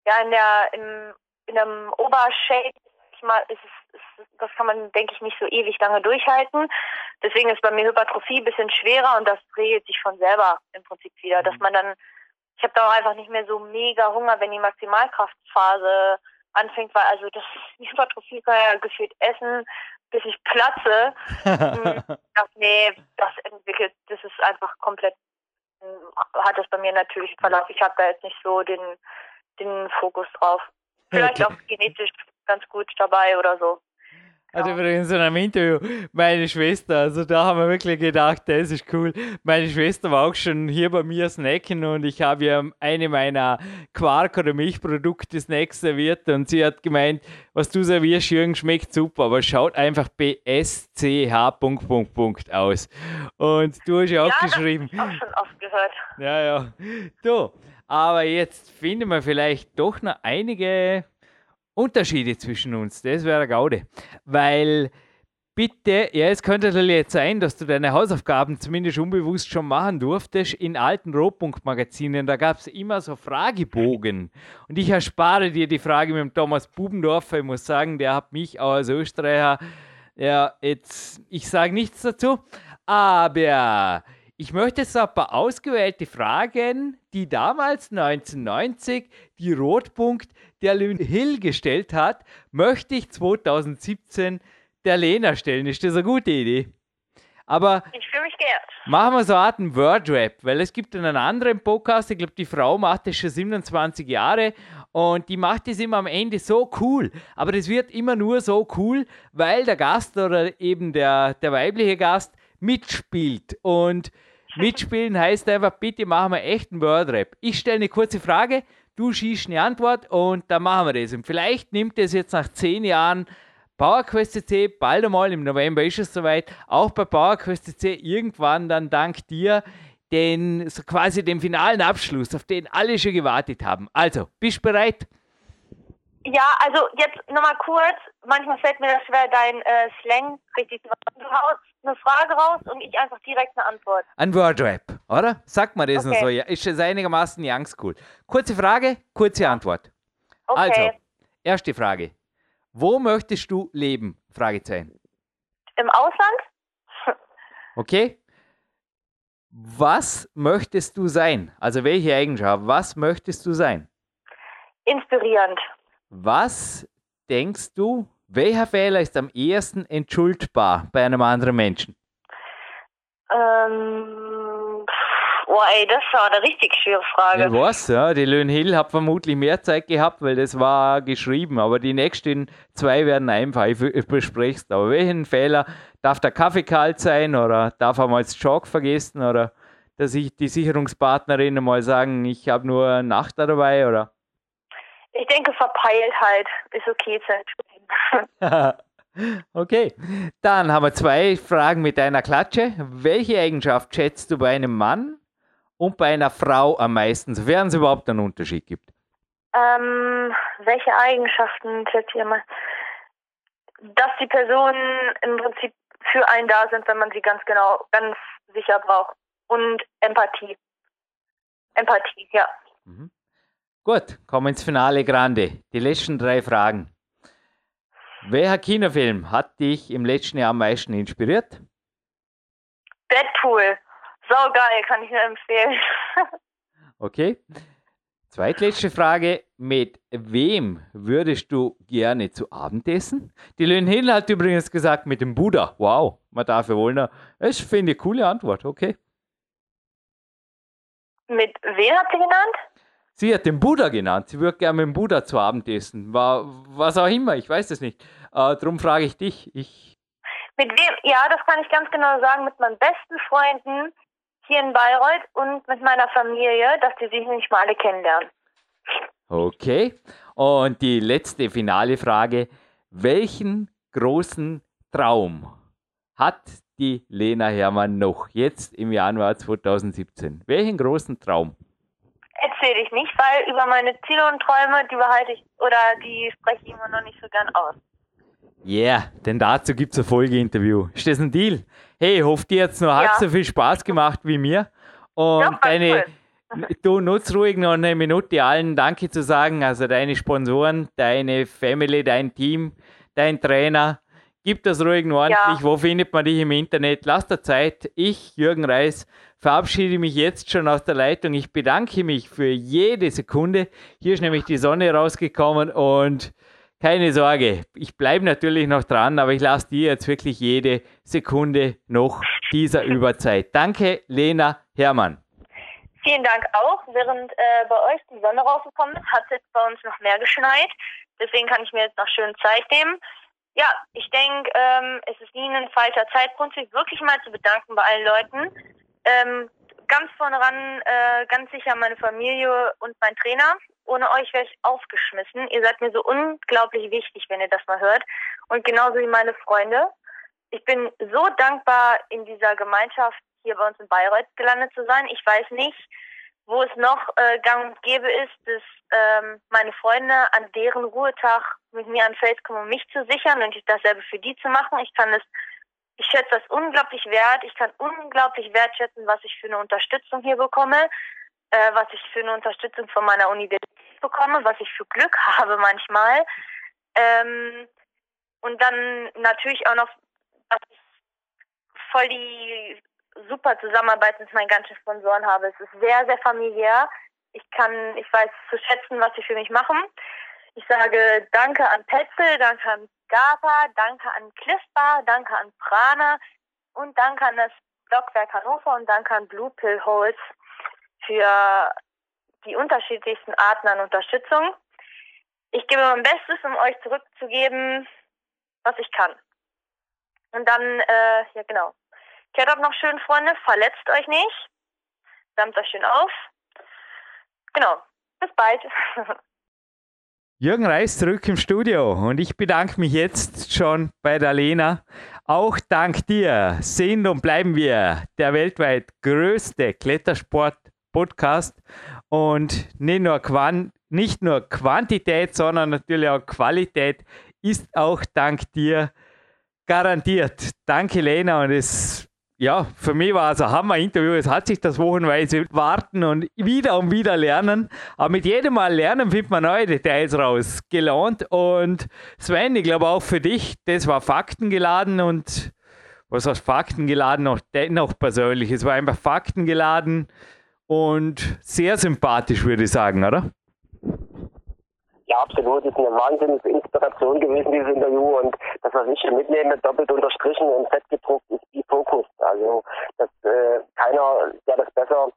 ja in der im, in einem Obershape mal ist es, ist, das kann man denke ich nicht so ewig lange durchhalten. Deswegen ist bei mir Hypertrophie ein bisschen schwerer und das regelt sich von selber im Prinzip wieder, mhm. dass man dann ich habe da auch einfach nicht mehr so mega Hunger, wenn die Maximalkraftphase anfängt, weil also das Hypertrophie kann ja gefühlt essen, bis ich platze. Hm, ach, nee, das entwickelt, das ist einfach komplett, hm, hat das bei mir natürlich Verlauf. Ich habe da jetzt nicht so den, den Fokus drauf. Vielleicht auch genetisch ganz gut dabei oder so. Also übrigens in einem Interview, meine Schwester, also da haben wir wirklich gedacht, das ist cool. Meine Schwester war auch schon hier bei mir snacken und ich habe ihr eine meiner Quark- oder Milchprodukte Snacks serviert und sie hat gemeint, was du servierst, Jürgen, schmeckt super, aber schaut einfach BSCH. aus. Und du hast ja auch ja, geschrieben. Das auch schon oft gehört. Ja, ja. Du, aber jetzt finden wir vielleicht doch noch einige Unterschiede zwischen uns, das wäre Gaude. Weil bitte, ja, es könnte natürlich jetzt sein, dass du deine Hausaufgaben zumindest unbewusst schon machen durftest in alten Rohpunkt-Magazinen. Da gab es immer so Fragebogen. Und ich erspare dir die Frage mit dem Thomas Bubendorfer. Ich muss sagen, der hat mich auch als Österreicher, ja, jetzt, ich sage nichts dazu, aber ich möchte jetzt ein paar ausgewählte Fragen, die damals 1990 die Rotpunkt der Lynn Hill gestellt hat, möchte ich 2017 der Lena stellen. Ist das eine gute Idee? Aber ich fühle mich geehrt. Machen wir so eine Art Word-Rap, weil es gibt einen anderen Podcast, ich glaube, die Frau macht das schon 27 Jahre und die macht das immer am Ende so cool. Aber das wird immer nur so cool, weil der Gast oder eben der, der weibliche Gast mitspielt. Und mitspielen heißt einfach, bitte machen wir echt einen Word-Rap. Ich stelle eine kurze Frage, du schießt eine Antwort und dann machen wir das. Und vielleicht nimmt es jetzt nach zehn Jahren PowerQuest CC, bald einmal im November ist es soweit, auch bei PowerQuest CC irgendwann dann dank dir den, so quasi den finalen Abschluss, auf den alle schon gewartet haben. Also, bist du bereit? Ja, also jetzt nochmal kurz. Manchmal fällt mir das schwer, dein äh, Slang richtig zu eine Frage raus und ich einfach direkt eine Antwort. Ein Wordrap, oder? Sag mal das okay. noch so. Ja, ist einigermaßen young school. Kurze Frage, kurze Antwort. Okay. Also, erste Frage. Wo möchtest du leben? Fragezeichen. Im Ausland? okay. Was möchtest du sein? Also welche Eigenschaft? Was möchtest du sein? Inspirierend. Was denkst du, welcher Fehler ist am ehesten entschuldbar bei einem anderen Menschen? Ähm, Oh ey, das war eine richtig schwere Frage. Ja, was, ja. Die Löhn Hill hat vermutlich mehr Zeit gehabt, weil das war geschrieben. Aber die nächsten zwei werden einfach, ich besprichst. Aber welchen Fehler darf der Kaffee kalt sein oder darf er mal das Chalk vergessen oder dass ich die Sicherungspartnerin mal sagen, ich habe nur Nacht dabei oder? Ich denke, Verpeiltheit ist okay zu entschuldigen. okay, dann haben wir zwei Fragen mit einer Klatsche. Welche Eigenschaft schätzt du bei einem Mann und bei einer Frau am meisten, sofern es überhaupt einen Unterschied gibt? Ähm, welche Eigenschaften schätzt ihr mal? Dass die Personen im Prinzip für einen da sind, wenn man sie ganz genau, ganz sicher braucht. Und Empathie. Empathie, ja. Mhm. Gut, kommen ins Finale Grande. Die letzten drei Fragen. Welcher Kinofilm hat dich im letzten Jahr am meisten inspiriert? Deadpool. So geil, kann ich nur empfehlen. okay. Zweitletzte Frage. Mit wem würdest du gerne zu Abend essen? Die Lynn Hill hat übrigens gesagt, mit dem Buddha. Wow, man darf ja wohl noch. Das finde ich eine coole Antwort, okay. Mit wem hat sie genannt? Sie hat den Buddha genannt. Sie würde gerne mit dem Buddha zu Abend essen. War, was auch immer, ich weiß es nicht. Äh, darum frage ich dich. Ich mit wem? Ja, das kann ich ganz genau sagen. Mit meinen besten Freunden hier in Bayreuth und mit meiner Familie, dass die sich nicht mal alle kennenlernen. Okay. Und die letzte finale Frage. Welchen großen Traum hat die Lena Hermann noch jetzt im Januar 2017? Welchen großen Traum? Erzähle ich nicht, weil über meine Ziele und Träume, die behalte ich oder die spreche ich immer noch nicht so gern aus. Yeah, denn dazu gibt es ein Folgeinterview. Ist das ein Deal? Hey, hoffe dir jetzt noch halb so viel Spaß gemacht wie mir. Und ja, deine, cool. du nutzt ruhig noch eine Minute, allen Danke zu sagen. Also deine Sponsoren, deine Family, dein Team, dein Trainer. Gib das ruhig noch ordentlich. Ja. Wo findet man dich im Internet? Lass dir Zeit. Ich, Jürgen Reis, verabschiede mich jetzt schon aus der Leitung. Ich bedanke mich für jede Sekunde. Hier ist nämlich die Sonne rausgekommen und keine Sorge, ich bleibe natürlich noch dran, aber ich lasse dir jetzt wirklich jede Sekunde noch dieser Überzeit. Danke, Lena Herrmann. Vielen Dank auch. Während äh, bei euch die Sonne rausgekommen ist, hat es jetzt bei uns noch mehr geschneit. Deswegen kann ich mir jetzt noch schön Zeit nehmen. Ja, ich denke, ähm, es ist nie ein falscher Zeitpunkt, sich wirklich mal zu bedanken bei allen Leuten, ähm, ganz vorne ran, äh, ganz sicher meine Familie und mein Trainer. Ohne euch wäre ich aufgeschmissen. Ihr seid mir so unglaublich wichtig, wenn ihr das mal hört. Und genauso wie meine Freunde. Ich bin so dankbar, in dieser Gemeinschaft hier bei uns in Bayreuth gelandet zu sein. Ich weiß nicht, wo es noch äh, gang und gäbe ist, dass ähm, meine Freunde an deren Ruhetag mit mir an Fels kommen, um mich zu sichern und ich dasselbe für die zu machen. Ich kann das ich schätze das unglaublich wert. Ich kann unglaublich wertschätzen, was ich für eine Unterstützung hier bekomme, äh, was ich für eine Unterstützung von meiner Universität bekomme, was ich für Glück habe manchmal. Ähm, und dann natürlich auch noch, dass ich voll die super Zusammenarbeit mit meinen ganzen Sponsoren habe. Es ist sehr, sehr familiär. Ich kann, ich weiß zu schätzen, was sie für mich machen. Ich sage Danke an Petzel, danke an Gapa, danke an Cliffbar, danke an Prana und danke an das Blockwerk Hannover und danke an Blue Pill Holz für die unterschiedlichsten Arten an Unterstützung. Ich gebe mein Bestes, um euch zurückzugeben, was ich kann. Und dann, äh, ja genau. Kehrt noch schön, Freunde, verletzt euch nicht. Samt euch schön auf. Genau. Bis bald. Jürgen Reis zurück im Studio und ich bedanke mich jetzt schon bei der Lena. Auch dank dir sind und bleiben wir der weltweit größte Klettersport-Podcast und nicht nur, nicht nur Quantität, sondern natürlich auch Qualität ist auch dank dir garantiert. Danke Lena und es ja, für mich war es ein Hammer-Interview. Es hat sich das wochenweise warten und wieder und wieder lernen. Aber mit jedem Mal lernen findet man neue Details raus. Gelohnt. Und Sven, ich glaube auch für dich, das war faktengeladen und was heißt faktengeladen? Noch dennoch persönlich. Es war einfach faktengeladen und sehr sympathisch, würde ich sagen, oder? Ja, absolut. Ist eine Wahnsinnsinspiration gewesen, dieses Interview. Und das, was ich mitnehme, doppelt unterstrichen und fett gedruckt, ist Fokus. Also, dass äh, keiner, der das besser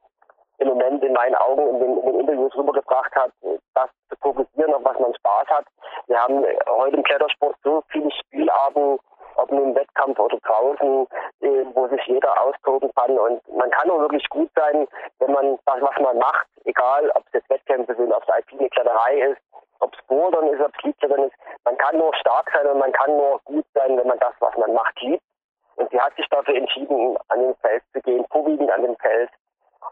im Moment in meinen Augen in den, in den Interviews rübergebracht hat, das zu fokussieren, auf was man Spaß hat. Wir haben heute im Klettersport so viele Spielarten, ob nun Wettkampf oder draußen, äh, wo sich jeder austoben kann. Und man kann nur wirklich gut sein, wenn man das, was man macht, egal ob es jetzt Wettkämpfe sind, ob es alpine Kletterei ist, ob es Bouldern ist, ob es Gliedklettern ist, man kann nur stark sein und man kann nur gut sein, wenn man das, was man macht, liebt. Und sie hat sich dafür entschieden, an den Fels zu gehen, vorwiegend an den Fels.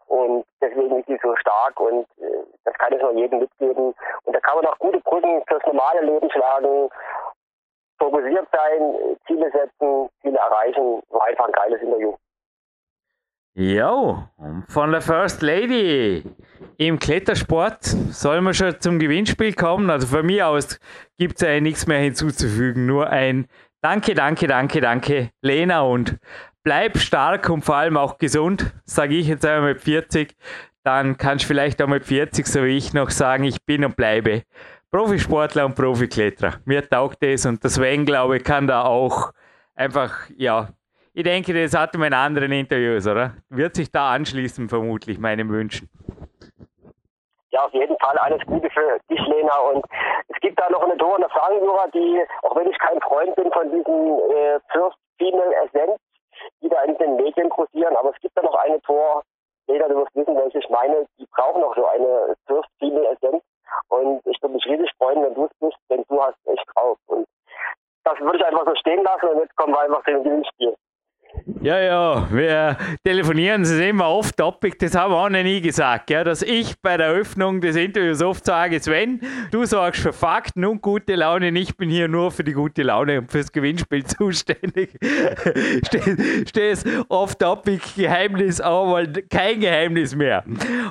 Und deswegen ist sie so stark und äh, das kann ich nur jedem mitgeben. Und da kann man auch gute Brücken fürs normale Leben schlagen, fokussiert sein, Ziele setzen, Ziele erreichen. War einfach ein geiles Interview. Jo, von der First Lady im Klettersport soll man schon zum Gewinnspiel kommen. Also von mir aus gibt es ja nichts mehr hinzuzufügen, nur ein Danke, danke, danke, danke, Lena und bleib stark und vor allem auch gesund, sage ich jetzt einmal mit 40. Dann kannst du vielleicht auch mit 40, so wie ich, noch sagen, ich bin und bleibe Profisportler und Profikletterer. Mir taugt das und das Sven, glaube ich, kann da auch einfach, ja, ich denke, das hatten wir in anderen Interviews, oder? Wird sich da anschließen, vermutlich, meinen Wünschen. Ja, auf jeden Fall alles Gute für dich, Lena. Und es gibt da noch eine Tor, eine Fragenjura, die, auch wenn ich kein Freund bin von diesen äh, First Female Essence, die da in den Medien kursieren, aber es gibt da noch eine Tor, Lena, du wirst wissen, welche ich meine, die brauchen noch so eine First Female Essence. Und ich würde mich riesig freuen, wenn du es bist, denn du hast echt drauf. Und das würde ich einfach so stehen lassen und jetzt kommen wir einfach zu dem Gewinnspiel. Ja, ja, wir telefonieren, sie sind immer oft topic, das haben wir auch noch nie gesagt, ja, dass ich bei der Öffnung des Interviews oft sage, Sven, du sorgst für Fakten und gute Laune, ich bin hier nur für die gute Laune und fürs Gewinnspiel zuständig. Stehst oft topic, Geheimnis, aber kein Geheimnis mehr.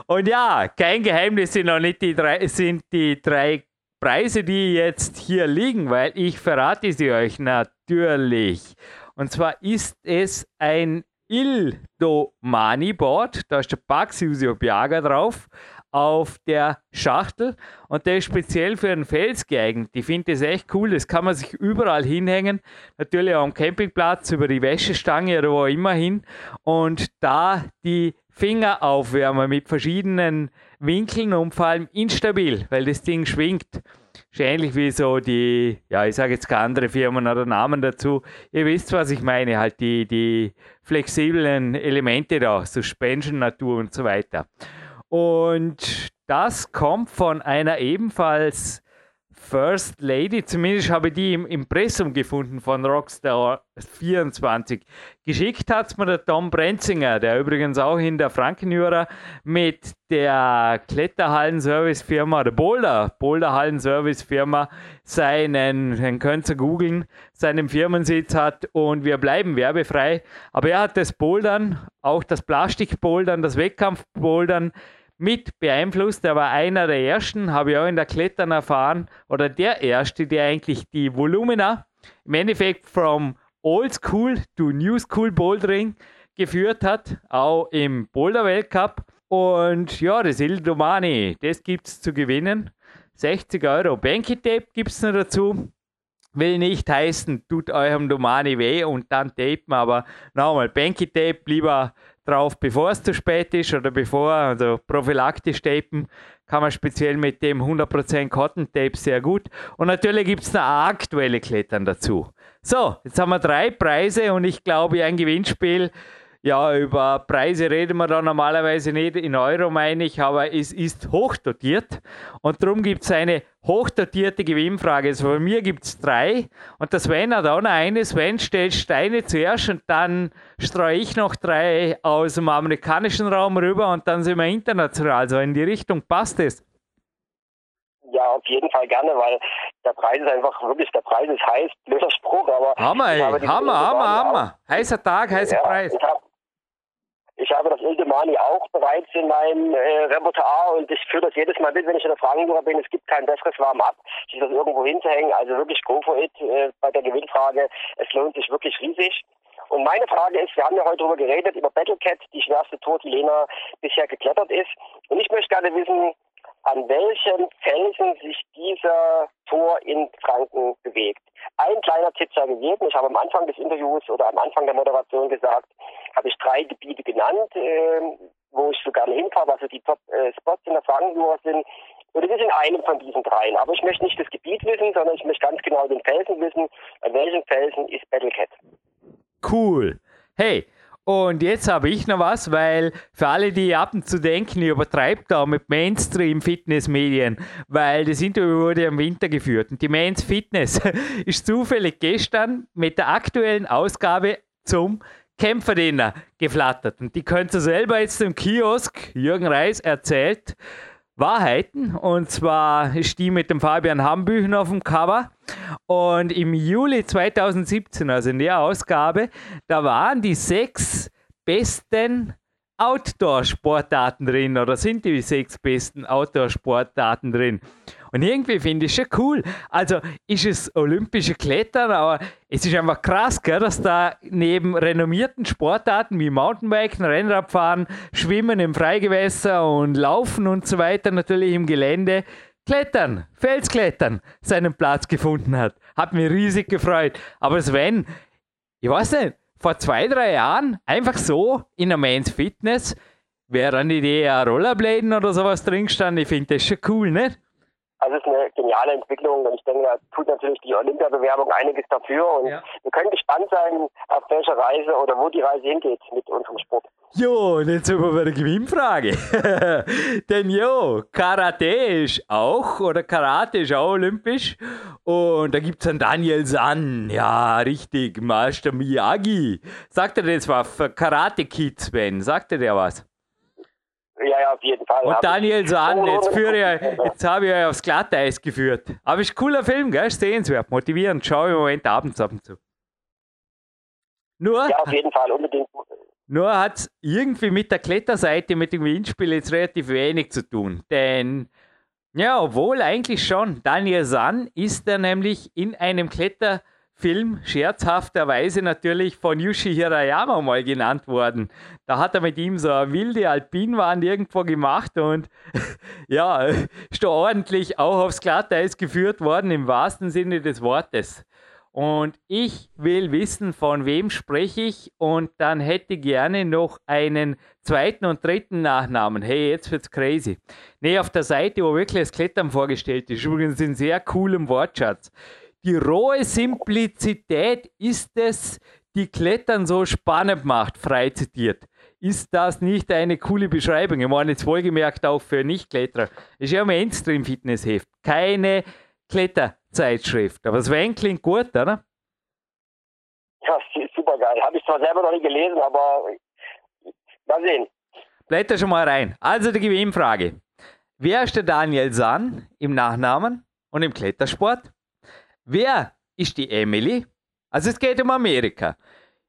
Und ja, kein Geheimnis sind noch nicht die drei, sind die drei Preise, die jetzt hier liegen, weil ich verrate sie euch natürlich. Und zwar ist es ein Ildomani Board. Da ist der Baxi Biaga drauf auf der Schachtel und der ist speziell für einen Fels geeignet. Ich finde das echt cool. Das kann man sich überall hinhängen. Natürlich auch am Campingplatz, über die Wäschestange oder wo immer hin. Und da die Finger aufwärmen mit verschiedenen Winkeln und vor allem instabil, weil das Ding schwingt. Ist ähnlich wie so die, ja, ich sage jetzt keine andere Firmen oder Namen dazu. Ihr wisst, was ich meine, halt die, die flexiblen Elemente da, Suspension, Natur und so weiter. Und das kommt von einer ebenfalls First Lady, zumindest habe ich die im Impressum gefunden von Rockstar 24. Geschickt hat es mir der Tom Brenzinger, der übrigens auch in der Frankenjura mit der Kletterhallen-Service-Firma, der Boulder, Boulderhallen-Service-Firma, seinen, den könnt ihr googeln, seinen Firmensitz hat und wir bleiben werbefrei. Aber er hat das Bouldern, auch das Plastikbouldern, das Wettkampfbouldern, mit beeinflusst. Er war einer der ersten, habe ich auch in der Klettern erfahren, oder der erste, der eigentlich die Volumina im Endeffekt from Old School to New School Bouldering geführt hat, auch im Boulder Weltcup. Und ja, das Ildomani, das gibt es zu gewinnen. 60 Euro Banky Tape gibt es noch dazu. Will nicht heißen, tut eurem Domani weh und dann tapen, aber nochmal, Banky Tape lieber drauf, bevor es zu spät ist oder bevor, also prophylaktisch tapen, kann man speziell mit dem 100% Cotton Tape sehr gut. Und natürlich gibt es noch aktuelle Klettern dazu. So, jetzt haben wir drei Preise und ich glaube, ein Gewinnspiel ja, über Preise reden wir da normalerweise nicht in Euro, meine ich, aber es ist hochdotiert und darum gibt es eine hochdotierte Gewinnfrage. Also bei mir gibt es drei und der Sven hat auch noch eine. Sven stellt Steine zuerst und dann streue ich noch drei aus dem amerikanischen Raum rüber und dann sind wir international. Also in die Richtung passt es. Ja, auf jeden Fall gerne, weil der Preis ist einfach wirklich, der Preis ist heiß, blöder Spruch, aber. Hammer, ey, Hammer, Hammer, Hammer. Heißer Tag, heißer ja, Preis. Ich hab, ich habe das Ildemani auch bereits in meinem äh, Repertoire und ich führe das jedes Mal mit, wenn ich in der Fragenjura bin. Es gibt kein besseres Warm-up, sich das irgendwo hinzuhängen. Also wirklich go for it äh, bei der Gewinnfrage. Es lohnt sich wirklich riesig. Und meine Frage ist, wir haben ja heute darüber geredet, über Battlecat, die schwerste Tour, die Lena bisher geklettert ist. Und ich möchte gerne wissen, an welchen Felsen sich dieser Tor in Franken bewegt. Ein kleiner Tipp sei gegeben. Ich habe am Anfang des Interviews oder am Anfang der Moderation gesagt, habe ich drei Gebiete genannt, äh, wo ich so gerne hinfahre, also die Top-Spots äh, in der Frankenjura sind. Oder wir sind einem von diesen dreien. Aber ich möchte nicht das Gebiet wissen, sondern ich möchte ganz genau den Felsen wissen. An welchem Felsen ist Battlecat? Cool. Hey, und jetzt habe ich noch was, weil für alle, die ab und zu denken, ich übertreibe da mit Mainstream-Fitnessmedien, weil das Interview wurde im Winter geführt und die Mains Fitness ist zufällig gestern mit der aktuellen Ausgabe zum Kämpferdiener geflattert. Und die könnt ihr selber jetzt im Kiosk, Jürgen Reis erzählt, Wahrheiten. Und zwar ist die mit dem Fabian Hambüchen auf dem Cover. Und im Juli 2017, also in der Ausgabe, da waren die sechs besten Outdoor-Sportarten drin oder sind die sechs besten Outdoor-Sportarten drin. Und irgendwie finde ich schon cool. Also ist es olympische Klettern, aber es ist einfach krass, gell, dass da neben renommierten Sportarten wie Mountainbiken, Rennradfahren, Schwimmen im Freigewässer und Laufen und so weiter natürlich im Gelände Klettern, Felsklettern seinen Platz gefunden hat. Hat mich riesig gefreut. Aber Sven, ich weiß nicht, vor zwei, drei Jahren einfach so in der Men's Fitness wäre eine Idee, Rollerbladen oder sowas drin gestanden. Ich finde das schon cool, nicht? Also es ist eine geniale Entwicklung und ich denke, da tut natürlich die Olympiabewerbung einiges dafür und ja. wir können gespannt sein, auf welche Reise oder wo die Reise hingeht mit unserem Sport. Jo, und jetzt sind wir bei der Gewinnfrage. Denn jo, Karate ist auch, oder Karate ist auch olympisch. Und da gibt es einen Daniel San, ja, richtig, Master Miyagi. Sagt er das was für Karate Kids, Ben? Sagt er dir was? Ja, ja, auf jeden Fall. Und Daniel Sahn, jetzt, führe ich, jetzt habe ich euch aufs Glatteis geführt. Aber ist ein cooler Film, gell? Sehenswert, motivierend. Schau im Moment abends ab und zu. Nur, ja, auf jeden Fall, unbedingt. Nur hat es irgendwie mit der Kletterseite, mit dem Windspiel jetzt relativ wenig zu tun. Denn, ja, obwohl eigentlich schon, Daniel San ist er nämlich in einem Kletter- Film scherzhafterweise natürlich von Yushi Hirayama mal genannt worden. Da hat er mit ihm so eine wilde Alpinwand irgendwo gemacht und ja, ist da ordentlich auch aufs Glatteis geführt worden, im wahrsten Sinne des Wortes. Und ich will wissen, von wem spreche ich und dann hätte gerne noch einen zweiten und dritten Nachnamen. Hey, jetzt wird's crazy. Nee, auf der Seite, wo wirklich das Klettern vorgestellt ist, übrigens in sehr coolem Wortschatz die rohe Simplizität ist es, die Klettern so spannend macht, frei zitiert. Ist das nicht eine coole Beschreibung? Ich meine jetzt wohlgemerkt auch für Nichtkletterer. Ist ja ein Mainstream-Fitnessheft, keine Kletterzeitschrift. Aber Sven klingt gut, oder? Ja, super geil. Habe ich zwar selber noch nicht gelesen, aber mal sehen. Blätter schon mal rein. Also die Gewinnfrage. Wer ist der Daniel San im Nachnamen und im Klettersport? Wer ist die Emily? Also es geht um Amerika.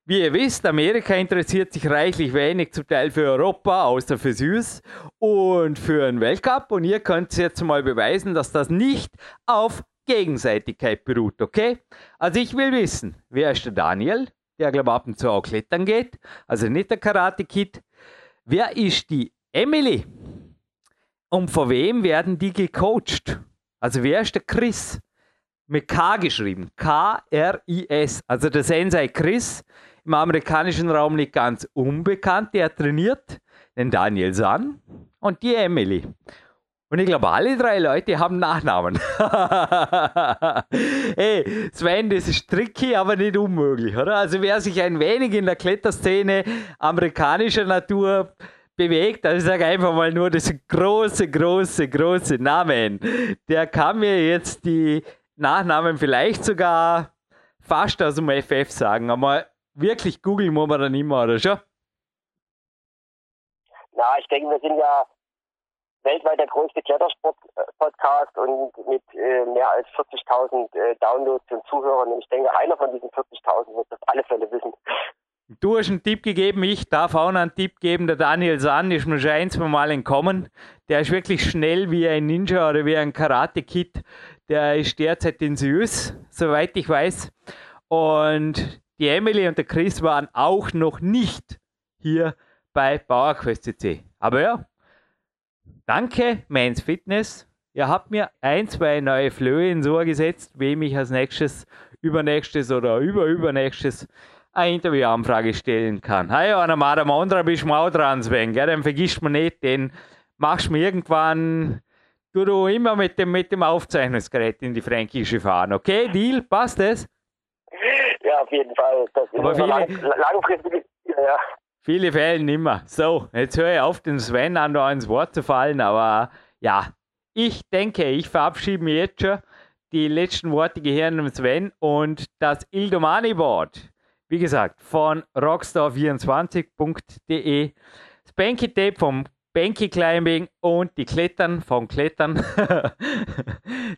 Wie ihr wisst, Amerika interessiert sich reichlich wenig zum Teil für Europa, außer für Süß und für einen Weltcup. Und ihr könnt jetzt mal beweisen, dass das nicht auf Gegenseitigkeit beruht, okay? Also ich will wissen, wer ist der Daniel, der glaube ab und zu auch klettern geht, also nicht der Karate Kid. Wer ist die Emily? Und von wem werden die gecoacht? Also wer ist der Chris? Mit K geschrieben. K-R-I-S. Also der Sensei Chris, im amerikanischen Raum nicht ganz unbekannt, der trainiert den Daniel San und die Emily. Und ich glaube, alle drei Leute haben Nachnamen. hey, Sven, das ist tricky, aber nicht unmöglich, oder? Also wer sich ein wenig in der Kletterszene amerikanischer Natur bewegt, also ich sage einfach mal nur das große, große, große Namen, der kann mir jetzt die Nachnamen vielleicht sogar fast aus dem FF sagen, aber wirklich googeln muss man dann immer, oder schon? Na, ich denke, wir sind ja weltweit der größte Klettersport-Podcast und mit äh, mehr als 40.000 äh, Downloads und Zuhörern. Und ich denke, einer von diesen 40.000 wird das auf alle Fälle wissen. Du hast einen Tipp gegeben, ich darf auch noch einen Tipp geben. Der Daniel San ist mir schon ein, zwei Mal entkommen. Der ist wirklich schnell wie ein Ninja oder wie ein Karate-Kid. Der ist derzeit in Süß, soweit ich weiß. Und die Emily und der Chris waren auch noch nicht hier bei PowerQuest CC. Aber ja, danke, Mans Fitness. Ihr habt mir ein, zwei neue Flöhe ins Ohr gesetzt, wem ich als nächstes, übernächstes oder überübernächstes eine Interviewanfrage stellen kann. Hey, an einem anderen bist du auch dran, Sven, gell? den vergisst man nicht, den machst du mir irgendwann, du, du immer mit dem, mit dem Aufzeichnungsgerät in die Fränkische fahren, okay? Deal? Passt das? Ja, auf jeden Fall. Das ist Aber viele, lang, langfristig, ja. Viele Fälle nimmer. So, jetzt höre ich auf, den Sven an da ins Wort zu fallen, aber ja, ich denke, ich verabschiede mich jetzt schon. Die letzten Worte gehören dem Sven und das Ildomani-Board, wie gesagt, von rockstar24.de, das Banky Tape vom Banky Climbing und die Klettern vom Klettern,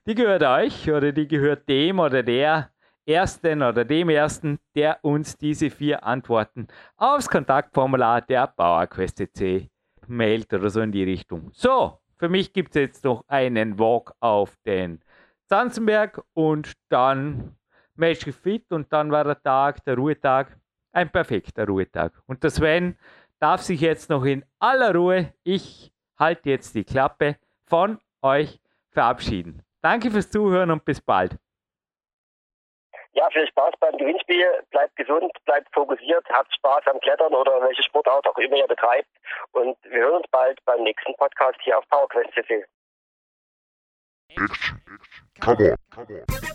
die gehört euch oder die gehört dem oder der Ersten oder dem Ersten, der uns diese vier Antworten aufs Kontaktformular der BauerQuest.c mailt oder so in die Richtung. So, für mich gibt es jetzt noch einen Walk auf den Zanzenberg und dann Magic Fit und dann war der Tag, der Ruhetag, ein perfekter Ruhetag. Und der Sven darf sich jetzt noch in aller Ruhe, ich halte jetzt die Klappe, von euch verabschieden. Danke fürs Zuhören und bis bald. Ja, viel Spaß beim Gewinnspiel. Bleibt gesund, bleibt fokussiert, habt Spaß am Klettern oder welche Sportart auch immer ihr betreibt. Und wir hören uns bald beim nächsten Podcast hier auf PowerQuest CC. Action. Come on. Come on.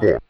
Come